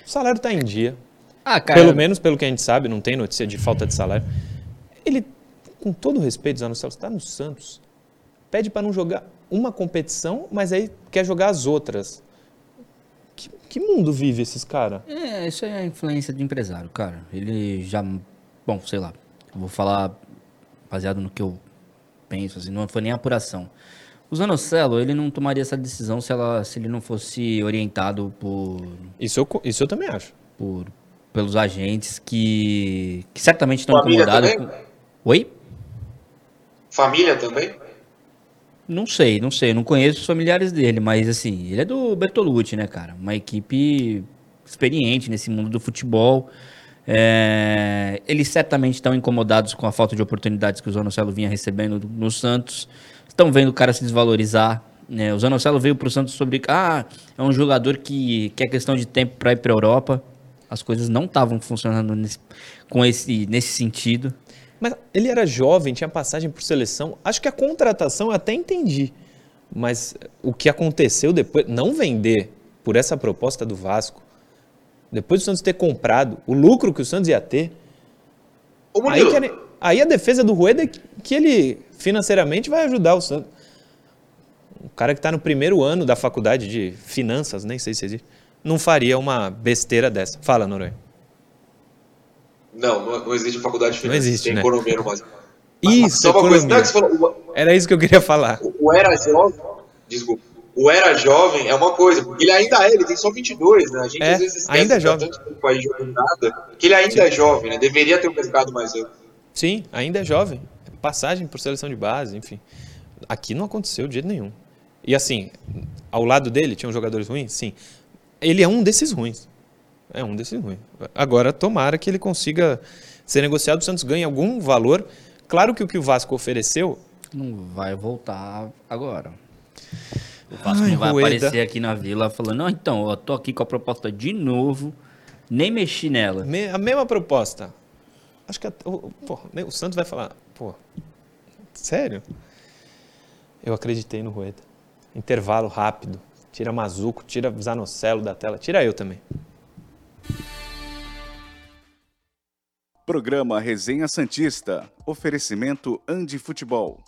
O salário tá em dia. Ah, cara. Pelo menos pelo que a gente sabe, não tem notícia de falta de salário. Ele, com todo respeito, Zanocelo, está no Santos. Pede para não jogar uma competição, mas aí quer jogar as outras. Que, que mundo vive esses caras? É, isso é a influência de empresário, cara. Ele já. Bom, sei lá. Vou falar baseado no que eu penso, assim, não foi nem apuração. O Zanocelo, ele não tomaria essa decisão se, ela, se ele não fosse orientado por, Isso eu, isso eu também acho. por, pelos agentes que, que certamente estão Família incomodados também? com. Oi? Família também? Não sei, não sei, não conheço os familiares dele, mas assim, ele é do Bertolucci, né, cara? Uma equipe experiente nesse mundo do futebol. É, eles certamente estão incomodados com a falta de oportunidades que o Zanocelo vinha recebendo no Santos. Estão vendo o cara se desvalorizar. Né? O Zanocelo veio pro Santos sobre. Ah, é um jogador que, que é questão de tempo para ir para Europa. As coisas não estavam funcionando nesse, com esse, nesse sentido. Mas ele era jovem, tinha passagem por seleção. Acho que a contratação eu até entendi. Mas o que aconteceu depois, não vender por essa proposta do Vasco, depois do Santos ter comprado, o lucro que o Santos ia ter, Ô, aí, aí a defesa do Rueda é que, que ele financeiramente vai ajudar o Santos. O cara que está no primeiro ano da faculdade de finanças, nem sei se existe, não faria uma besteira dessa. Fala, Noronha. não, não, não existe faculdade de Não finanças, existe, tem né? economia no Brasil. Isso, uma coisa, não é falou, o- Era isso que eu queria falar. o era jovem, desculpa, o era jovem é uma coisa, porque ele ainda é, ele tem só 22, né? A gente É, às vezes esquece ainda é jovem. tanto jogando nada, que ele ainda é jovem, né? Deveria ter um mercado mais amplo. Sim, ainda é jovem. Passagem por seleção de base, enfim. Aqui não aconteceu de jeito nenhum. E assim, ao lado dele tinham jogadores ruins? Sim. Ele é um desses ruins. É um desses ruins. Agora, tomara que ele consiga ser negociado, o Santos ganhe algum valor. Claro que o que o Vasco ofereceu, Não vai voltar agora. O Vasco Ai, não vai Rueda. aparecer aqui na vila falando, não, então, eu tô aqui com a proposta de novo, nem mexi nela. me- a mesma proposta. Acho que a- o, pô, o Santos vai falar, pô, sério? Eu acreditei no Rueda. Intervalo rápido. Tira Mazuco, tira Zanocelo da tela, tira eu também. Programa Resenha Santista. Oferecimento Andi Futebol.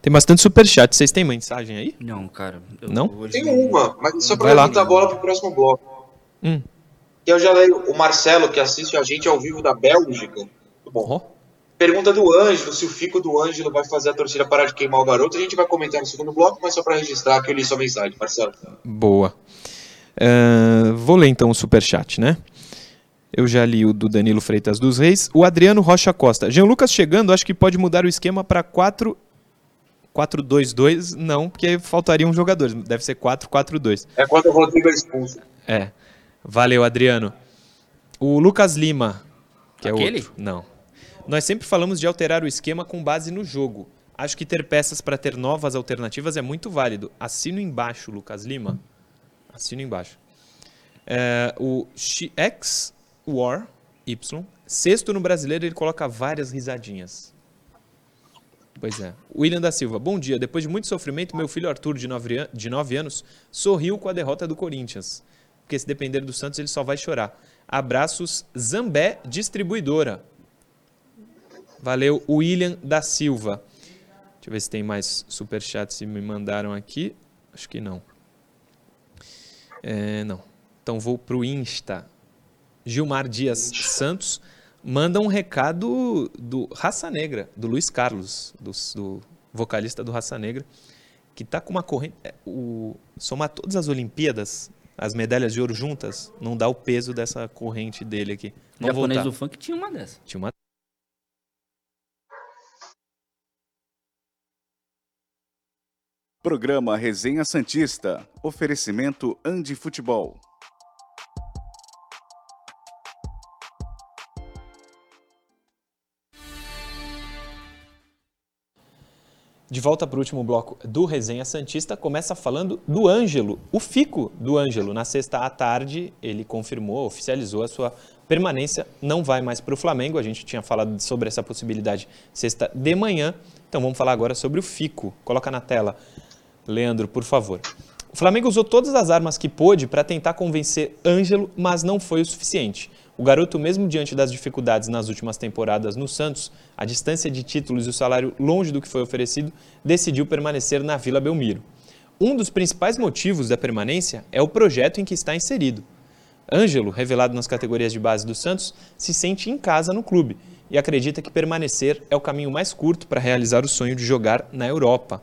Tem bastante superchat. Vocês têm mensagem aí? Não, cara. eu- Não? hoje Tem uma, mas só pra Vai lá. levantar a bola pro próximo bloco. Hum. Eu já leio o Marcelo, que assiste a gente ao vivo da Bélgica. Muito bom. Ó, Pergunta do Ângelo, se o fico do Ângelo vai fazer a torcida parar de queimar o garoto. A gente vai comentar no segundo bloco, mas só pra registrar que eu li sua mensagem, Marcelo. boa. Ah, vou ler então o superchat, né? Eu já li o do Danilo Freitas dos Reis. O Adriano Rocha Costa. Jean Lucas chegando, acho que pode mudar o esquema para 4 4-2-2, não, porque faltariam jogadores. Deve ser 4-4-2. É quando o Rodrigo é expulso. É. Valeu, Adriano. O Lucas Lima, que é Aquele? outro. Não. Nós sempre falamos de alterar o esquema com base no jogo. Acho que ter peças para ter novas alternativas é muito válido. Assino embaixo, Lucas Lima. Assino embaixo. É, o X War Y, sexto no brasileiro, ele coloca várias risadinhas. Pois é. William da Silva, bom dia. Depois de muito sofrimento, meu filho Arthur, de 9, an- de nove anos, sorriu com a derrota do Corinthians. Porque se depender do Santos, ele só vai chorar. Abraços, Zambé Distribuidora. Valeu, William da Silva. Deixa eu ver se tem mais superchats que me mandaram aqui. Acho que não. É, não. Então vou pro Insta. Gilmar Dias Santos manda um recado do Raça Negra, do Luiz Carlos, do, do vocalista do Raça Negra, que tá com uma corrente. é, O, somar todas as Olimpíadas, as medalhas de ouro juntas, não dá o peso dessa corrente dele aqui. O Vamos japonês voltar. do funk tinha uma dessa. Tinha uma Programa Resenha Santista. Oferecimento Andi Futebol. De volta para o último bloco do Resenha Santista, começa falando do Ângelo, o fico do Ângelo. Na sexta à tarde, ele confirmou, oficializou a sua permanência, não vai mais para o Flamengo. A gente tinha falado sobre essa possibilidade sexta de manhã, então vamos falar agora sobre o fico. Coloca na tela, Leandro, por favor. O Flamengo usou todas as armas que pôde para tentar convencer Ângelo, mas não foi o suficiente. O garoto, mesmo diante das dificuldades nas últimas temporadas no Santos, a distância de títulos e o salário longe do que foi oferecido, decidiu permanecer na Vila Belmiro. Um dos principais motivos da permanência é o projeto em que está inserido. Ângelo, revelado nas categorias de base do Santos, se sente em casa no clube e acredita que permanecer é o caminho mais curto para realizar o sonho de jogar na Europa.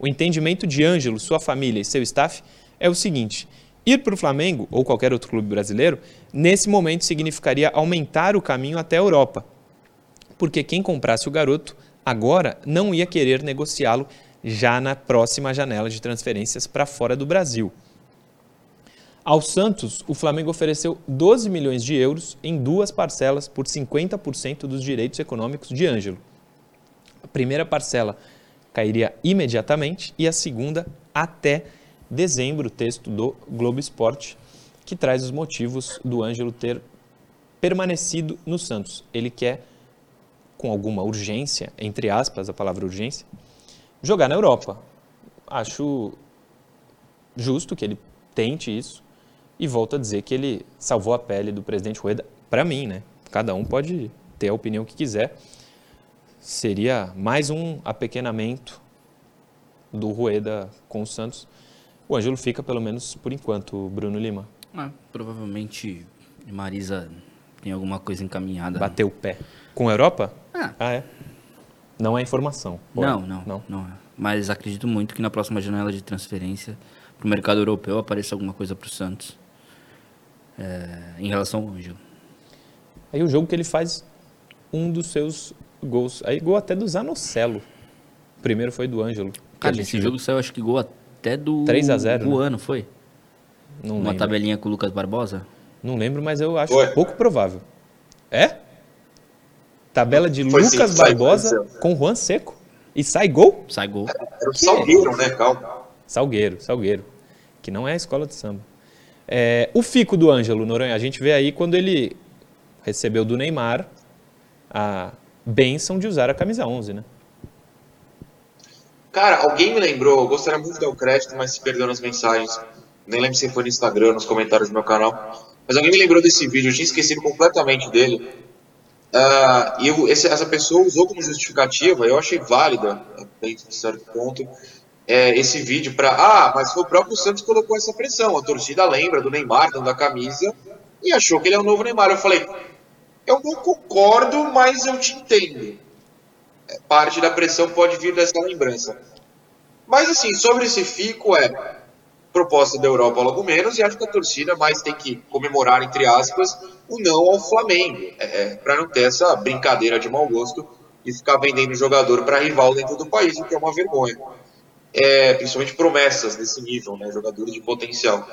O entendimento de Ângelo, sua família e seu staff é o seguinte: ir para o Flamengo ou qualquer outro clube brasileiro, nesse momento significaria aumentar o caminho até a Europa. Porque quem comprasse o garoto agora não ia querer negociá-lo já na próxima janela de transferências para fora do Brasil. Ao Santos, o Flamengo ofereceu 12 milhões de euros em duas parcelas por 50% dos direitos econômicos de Ângelo. A primeira parcela cairia imediatamente e a segunda até dezembro, texto do Globo Esporte, que traz os motivos do Ângelo ter permanecido no Santos. Ele quer, com alguma urgência, entre aspas, a palavra urgência, jogar na Europa. Acho justo que ele tente isso e volto a dizer que ele salvou a pele do presidente Rueda, para mim, né? Cada um pode ter a opinião que quiser. Seria mais um apequenamento do Rueda com o Santos. O Ângelo fica, pelo menos por enquanto, Bruno Lima. Ah, provavelmente Marisa tem alguma coisa encaminhada. Bateu o pé. Com a Europa? Ah. Ah, é. Não é informação. Não, é? não, não. não. é. Mas acredito muito que na próxima janela de transferência para o mercado europeu apareça alguma coisa para o Santos é, em relação ao Ângelo. Aí o jogo que ele faz um dos seus gols. Aí gol até do Zanocelo. O primeiro foi do Ângelo. Cara, esse jogo saiu acho que gol até do 3 a 0, né? Não foi? Não Uma lembro. tabelinha com o Lucas Barbosa? Não lembro, mas eu acho Foi. pouco provável. É? Tabela de Foi sim, Lucas sai Barbosa gol. com Juan Seco. E sai gol? Sai gol. Era o Salgueiro, né? Calma. Salgueiro, Salgueiro. Que não é a escola de samba. É, o fico do Ângelo Noronha, a gente vê aí quando ele recebeu do Neymar a benção de usar a camisa 11, né? Cara, alguém me lembrou, eu gostaria muito de dar o crédito, mas se perdeu nas mensagens. Nem lembro se foi no Instagram, nos comentários do meu canal. Mas alguém me lembrou desse vídeo, eu tinha esquecido completamente dele. Ah, e eu- esse- essa pessoa usou como justificativa, eu achei válida, dentro de certo ponto, é, esse vídeo para. Ah, mas foi o próprio Santos que colocou essa pressão. A torcida lembra do Neymar dando a camisa e achou que ele é o novo Neymar. Eu falei, eu não concordo, mas eu te entendo parte da pressão pode vir dessa lembrança. Mas assim, sobre esse fico é proposta da Europa logo menos e acho que a torcida mais tem que comemorar, entre aspas, o não ao Flamengo, é, para não ter essa brincadeira de mau gosto e ficar vendendo jogador para rival dentro do país, o que é uma vergonha. É, principalmente promessas desse nível, né, jogadores de potencial.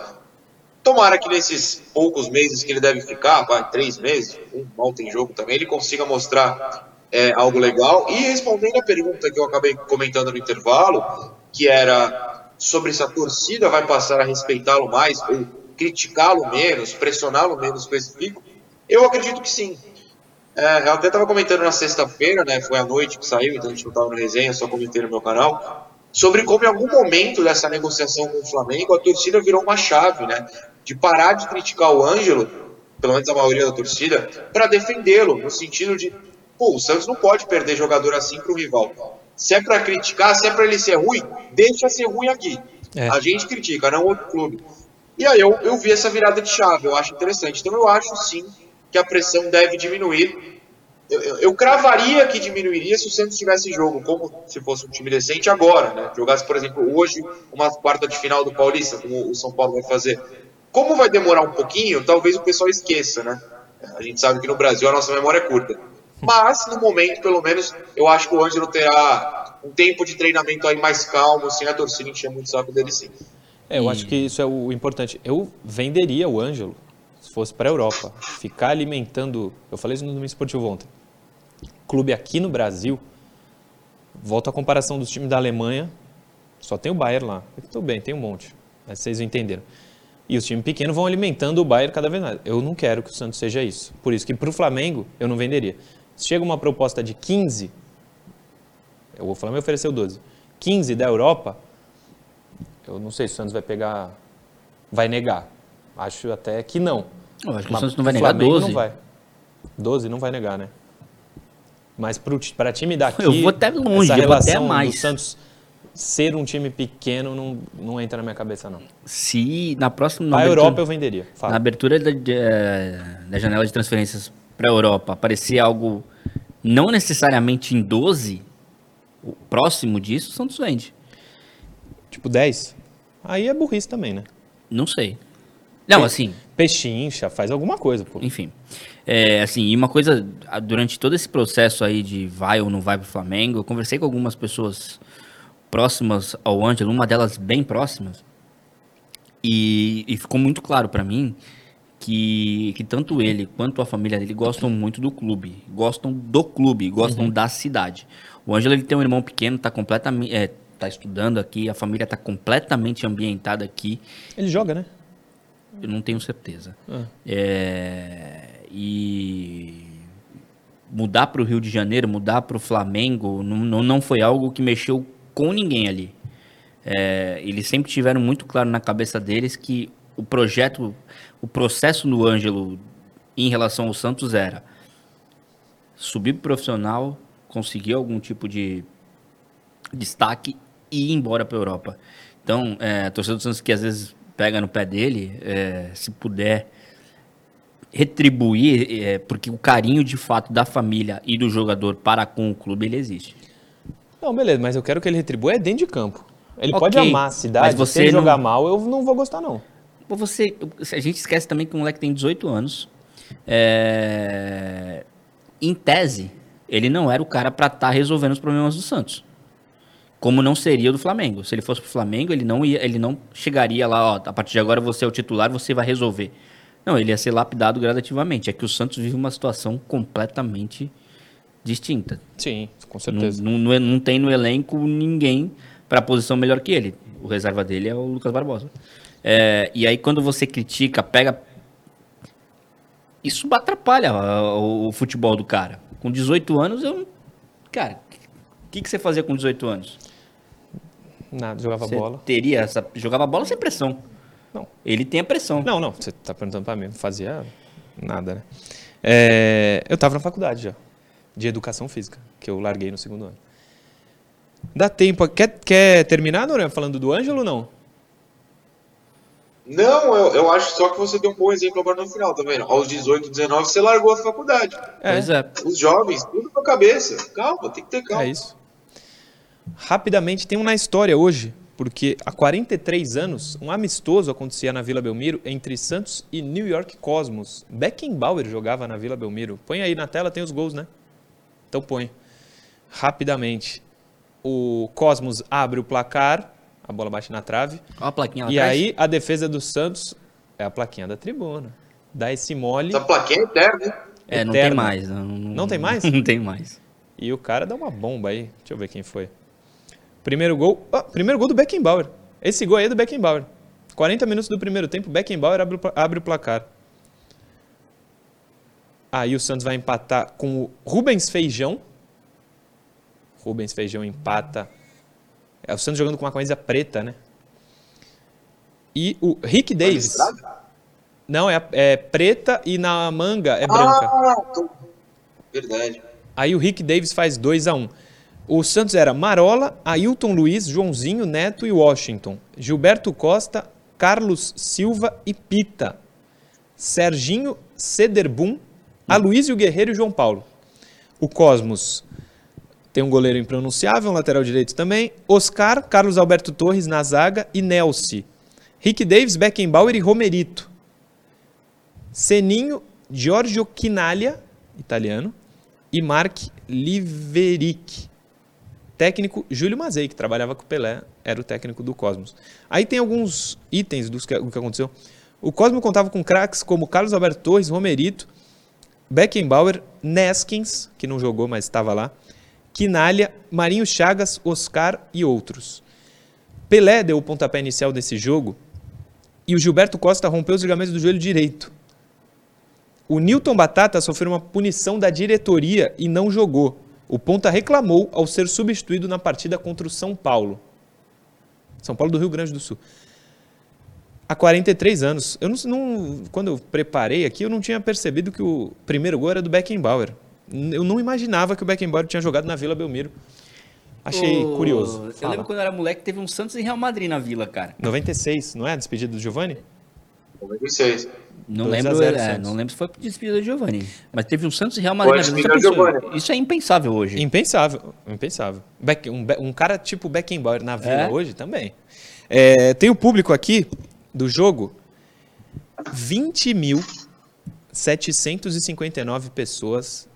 Tomara que nesses poucos meses que ele deve ficar, vai, três meses, um mal tem jogo também, ele consiga mostrar é, algo legal. E respondendo a pergunta que eu acabei comentando no intervalo, que era sobre se a torcida vai passar a respeitá-lo mais ou criticá-lo menos, pressioná-lo menos com esse eu acredito que sim. É, eu até estava comentando na sexta-feira, né, foi a noite que saiu, então a gente não estava no resenha, só comentei no meu canal, sobre como em algum momento dessa negociação com o Flamengo a torcida virou uma chave, né, de parar de criticar o Ângelo, pelo menos a maioria da torcida, para defendê-lo, no sentido de, pô, o Santos não pode perder jogador assim para o rival. Se é para criticar, se é para ele ser ruim, deixa ser ruim aqui. É. A gente critica, não outro clube. E aí eu, eu vi essa virada de chave, eu acho interessante. Então eu acho sim que a pressão deve diminuir. Eu, eu, eu cravaria que diminuiria se o Santos tivesse jogo, como se fosse um time decente agora, né? Jogasse, por exemplo, hoje uma quarta de final do Paulista, como o São Paulo vai fazer. Como vai demorar um pouquinho, talvez o pessoal esqueça, né? A gente sabe que no Brasil a nossa memória é curta. Mas, no momento, pelo menos, eu acho que o Ângelo terá um tempo de treinamento aí mais calmo, sem a torcida encher muito o saco dele sim. É, eu E- acho que isso é o importante. Eu venderia o Ângelo se fosse para a Europa. Ficar alimentando. Eu falei isso no domingo esportivo ontem. Clube aqui no Brasil. Volto à comparação dos times da Alemanha. Só tem o Bayern lá. Tudo bem, tem um monte. Mas vocês entenderam. E os times pequenos vão alimentando o Bayern cada vez mais. Eu não quero que o Santos seja isso. Por isso que para o Flamengo eu não venderia. Chega uma proposta de 15, o Flamengo ofereceu 12. 15 da Europa, eu não sei se o Santos vai pegar, vai negar. Acho até que não. Eu acho que o Santos não vai negar Flamengo 12. Não vai. 12 não vai negar, né? Mas para time daqui, Eu vou até longe, essa eu vou até relação mais. do Santos ser um time pequeno não, não entra na minha cabeça, não. Se na próxima. na a abertura- Europa eu venderia. Fala. Na abertura da, eh, da janela de transferências para a Europa, aparecer algo não necessariamente em 12, o próximo disso, Santos vende. Tipo 10. Aí é burrice também, né? Não sei. Não, assim, Pechincha, faz alguma coisa, pô. enfim. É, assim, e uma coisa, durante todo esse processo aí de vai ou não vai pro Flamengo, eu conversei com algumas pessoas próximas ao Ângelo, uma delas bem próximas, e, e ficou muito claro pra mim que, que tanto ele quanto a família dele gostam muito do clube, gostam do clube, gostam da cidade. O Ângelo ele tem um irmão pequeno, tá completamente, é, tá estudando aqui, a família tá completamente ambientada aqui. Ele joga, né? Eu não tenho certeza. Ah. É, e mudar para o Rio de Janeiro, mudar para o Flamengo, não, não, não foi algo que mexeu com ninguém ali. É, eles sempre tiveram muito claro na cabeça deles que o projeto, o processo no Ângelo em relação ao Santos era subir pro profissional, conseguir algum tipo de destaque e ir embora para a Europa. Então, é, a torcida do Santos que às vezes pega no pé dele, é, se puder retribuir, é, porque o carinho de fato da família e do jogador para com o clube, ele existe. Não, beleza, mas eu quero que ele retribua é dentro de campo. Ele Ok, pode amar a cidade, mas você se ele não- jogar mal, eu não vou gostar, não. Você, a gente esquece também que o moleque tem 18 anos. É, em tese, ele não era o cara para estar resolvendo os problemas do Santos. Como não seria o do Flamengo. Se ele fosse pro Flamengo, ele não ia, ele não chegaria lá, ó, a partir de agora você é o titular, você vai resolver. Não, ele ia ser lapidado gradativamente. É que o Santos vive uma situação completamente distinta. Sim, com certeza. não, não é- não tem no elenco ninguém para posição melhor que ele. O reserva dele é o Lucas Barbosa. É, e aí, quando você critica, pega. Isso atrapalha o, o futebol do cara. Com 18 anos, eu. Cara, o que, que você fazia com 18 anos? Nada, jogava Você bola. teria essa. Jogava bola sem pressão. Não. Ele tem a pressão. Não, não, você tá perguntando pra mim, não fazia nada, né? É, eu tava na faculdade já, de educação física, que eu larguei no segundo ano. Dá tempo, quer, quer terminar, Noronha, falando do Ângelo ou não? Não, eu, eu acho só que você deu um bom exemplo agora no final, tá vendo? Aos 18, 19, você largou a faculdade. Pois é. Os jovens, tudo com a cabeça. Calma, tem que ter calma. É isso. Rapidamente, tem um na história hoje, porque há 43 anos, um amistoso acontecia na Vila Belmiro entre Santos e New York Cosmos. Beckenbauer jogava na Vila Belmiro. Põe aí na tela, tem os gols, né? Então põe. Rapidamente. O Cosmos abre o placar, a bola bate na trave. Olha a plaquinha lá E atrás. aí a defesa do Santos é a plaquinha da tribuna. Dá esse mole Essa plaquinha é eterna, hein? É, não tem mais. Não, Não tem mais? Não tem mais. e o cara dá uma bomba aí. Deixa eu ver quem foi. Primeiro gol. ah, primeiro gol do Beckenbauer. Esse gol aí é do Beckenbauer. 40 minutos do primeiro tempo, Beckenbauer abre, abre o placar. Aí o Santos vai empatar com o Rubens Feijão. Rubens Feijão empata. É o Santos jogando com uma camisa preta, né? E o Rick Davis. Não, é, é preta e na manga é branca. Ah, verdade. Aí o Rick Davis faz 2 a 1 O Santos era Marola, Ailton Luiz, Joãozinho, Neto e Washington. Gilberto Costa, Carlos Silva e Pita. Serginho, Cederbum, Aloysio Guerreiro e João Paulo. O Cosmos tem um goleiro impronunciável, um lateral direito também. Oscar, Carlos Alberto Torres na zaga e Nelsi. Rick Davis, Beckenbauer e Romerito. Seninho, Giorgio Quinaglia, italiano, e Mark Liveric. Técnico Júlio Mazei, que trabalhava com o Pelé, era o técnico do Cosmos. Aí tem alguns itens do que aconteceu. O Cosmos contava com craques como Carlos Alberto Torres, Romerito, Beckenbauer, Neskins, que não jogou, mas estava lá, Quinalha, Marinho Chagas, Oscar e outros. Pelé deu o pontapé inicial desse jogo e o Gilberto Costa rompeu os ligamentos do joelho direito. O Newton Batata sofreu uma punição da diretoria e não jogou. O Ponta reclamou ao ser substituído na partida contra o São Paulo. São Paulo do Rio Grande do Sul. Há 43 anos. Eu não, não- quando eu preparei aqui, eu não tinha percebido que o primeiro gol era do Beckenbauer. Eu não imaginava que o Beckenbauer tinha jogado na Vila Belmiro. Achei Ô, curioso. Eu Fala. lembro quando eu era moleque, teve um Santos e Real Madrid na vila, cara. 96, não é? A despedida do Giovanni? 96. Não 2 a lembro, 0 é, não lembro se foi despedida de Giovanni. Mas teve um Santos e Real Madrid Pode na vila. Você pensou? Isso é impensável hoje. Impensável, impensável. Beck- um, um cara tipo Beckenbauer na Vila É? hoje também. É, tem o público aqui do jogo, 20.759 pessoas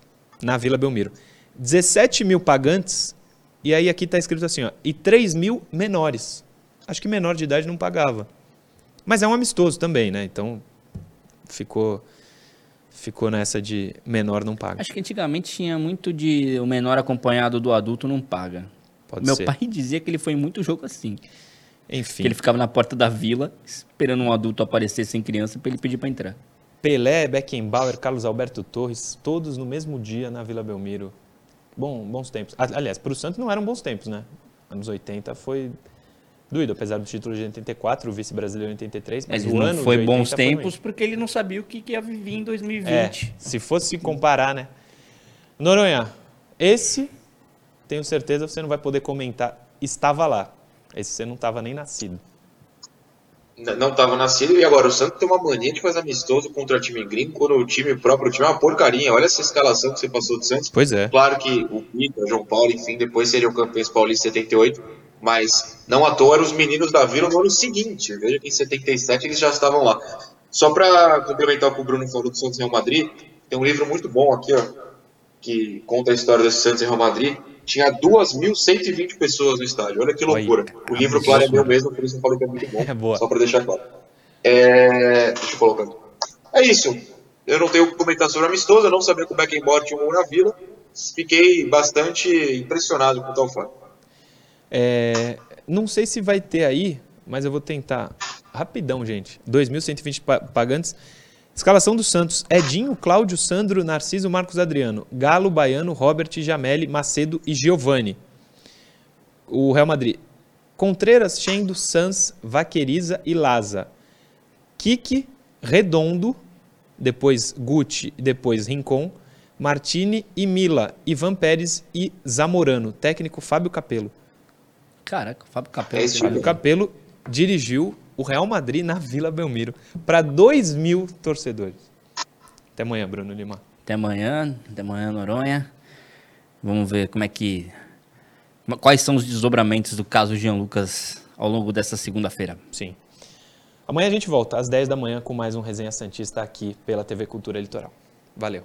na Vila Belmiro. 17 mil pagantes, e aí aqui está escrito assim, ó, e 3 mil menores. Acho que menor de idade não pagava. Mas é um amistoso também, né? Então ficou, ficou nessa de menor não paga. Acho que antigamente tinha muito de o menor acompanhado do adulto não paga. Pode Meu ser. pai dizia que ele foi em muito jogo assim. Enfim. Que ele ficava na porta da vila, esperando um adulto aparecer sem criança pra ele pedir pra entrar. Pelé, Beckenbauer, Carlos Alberto Torres, todos no mesmo dia na Vila Belmiro. Bom, bons tempos. Aliás, para o Santos não eram bons tempos, né? Anos 80 foi doído, apesar do título de 84, o vice-brasileiro em 83, mas, Mas o não ano foi de bons 80 foi tempos porque ele não sabia o que, ia viver em 2020. É, se fosse comparar, né? Noronha, esse, tenho certeza, você não vai poder comentar. Estava lá. Esse você não estava nem nascido. Não estava nascido e agora o Santos tem uma mania de fazer amistoso contra time gringo quando o time o próprio time é uma porcaria. Olha essa escalação que você passou do Santos. Pois é. Claro que o Pita, o João Paulo, enfim, depois seriam campeões paulistas em 78, mas não à toa eram os meninos da Vila no ano seguinte. Veja que em 77 eles já estavam lá. Só para complementar o que o Bruno falou do Santos Real Madrid, tem um livro muito bom aqui, ó, que conta a história desse Santos e Real Madrid. Tinha 2.120 pessoas no estádio. Olha que loucura. o livro, claro, é meu mesmo, por isso eu falo que é muito bom. É boa. Só para deixar claro. É... Deixa eu colocar. É isso. Eu não tenho o que comentar sobre amistoso, eu não sabia que o Beckenbauer tinha um na Vila. Fiquei bastante impressionado com o tal fato. É, não sei se vai ter aí, mas eu vou tentar. Rapidão, gente. 2.120 pa- pagantes. Escalação do Santos: Edinho, Cláudio, Sandro, Narciso, Marcos Adriano, Galo, Baiano, Robert, Jameli, Macedo e Giovani. O Real Madrid: Contreras, Chendo, Sans, Vaqueriza e Laza. Kiki, Redondo, depois Gucci, depois Rincon, Martini e Mila, Ivan Pérez e Zamorano. Técnico Fábio Capello. Caraca, o Fábio Capello. É Fábio Capello dirigiu o Real Madrid na Vila Belmiro para 2 mil torcedores. Até amanhã, Bruno Lima. Até amanhã, até amanhã, Noronha. Vamos ver como é que. Quais são os desdobramentos do caso Jean Lucas ao longo dessa segunda-feira. Sim. Amanhã a gente volta às 10 da manhã com mais um Resenha Santista aqui pela TV Cultura Litoral. Valeu.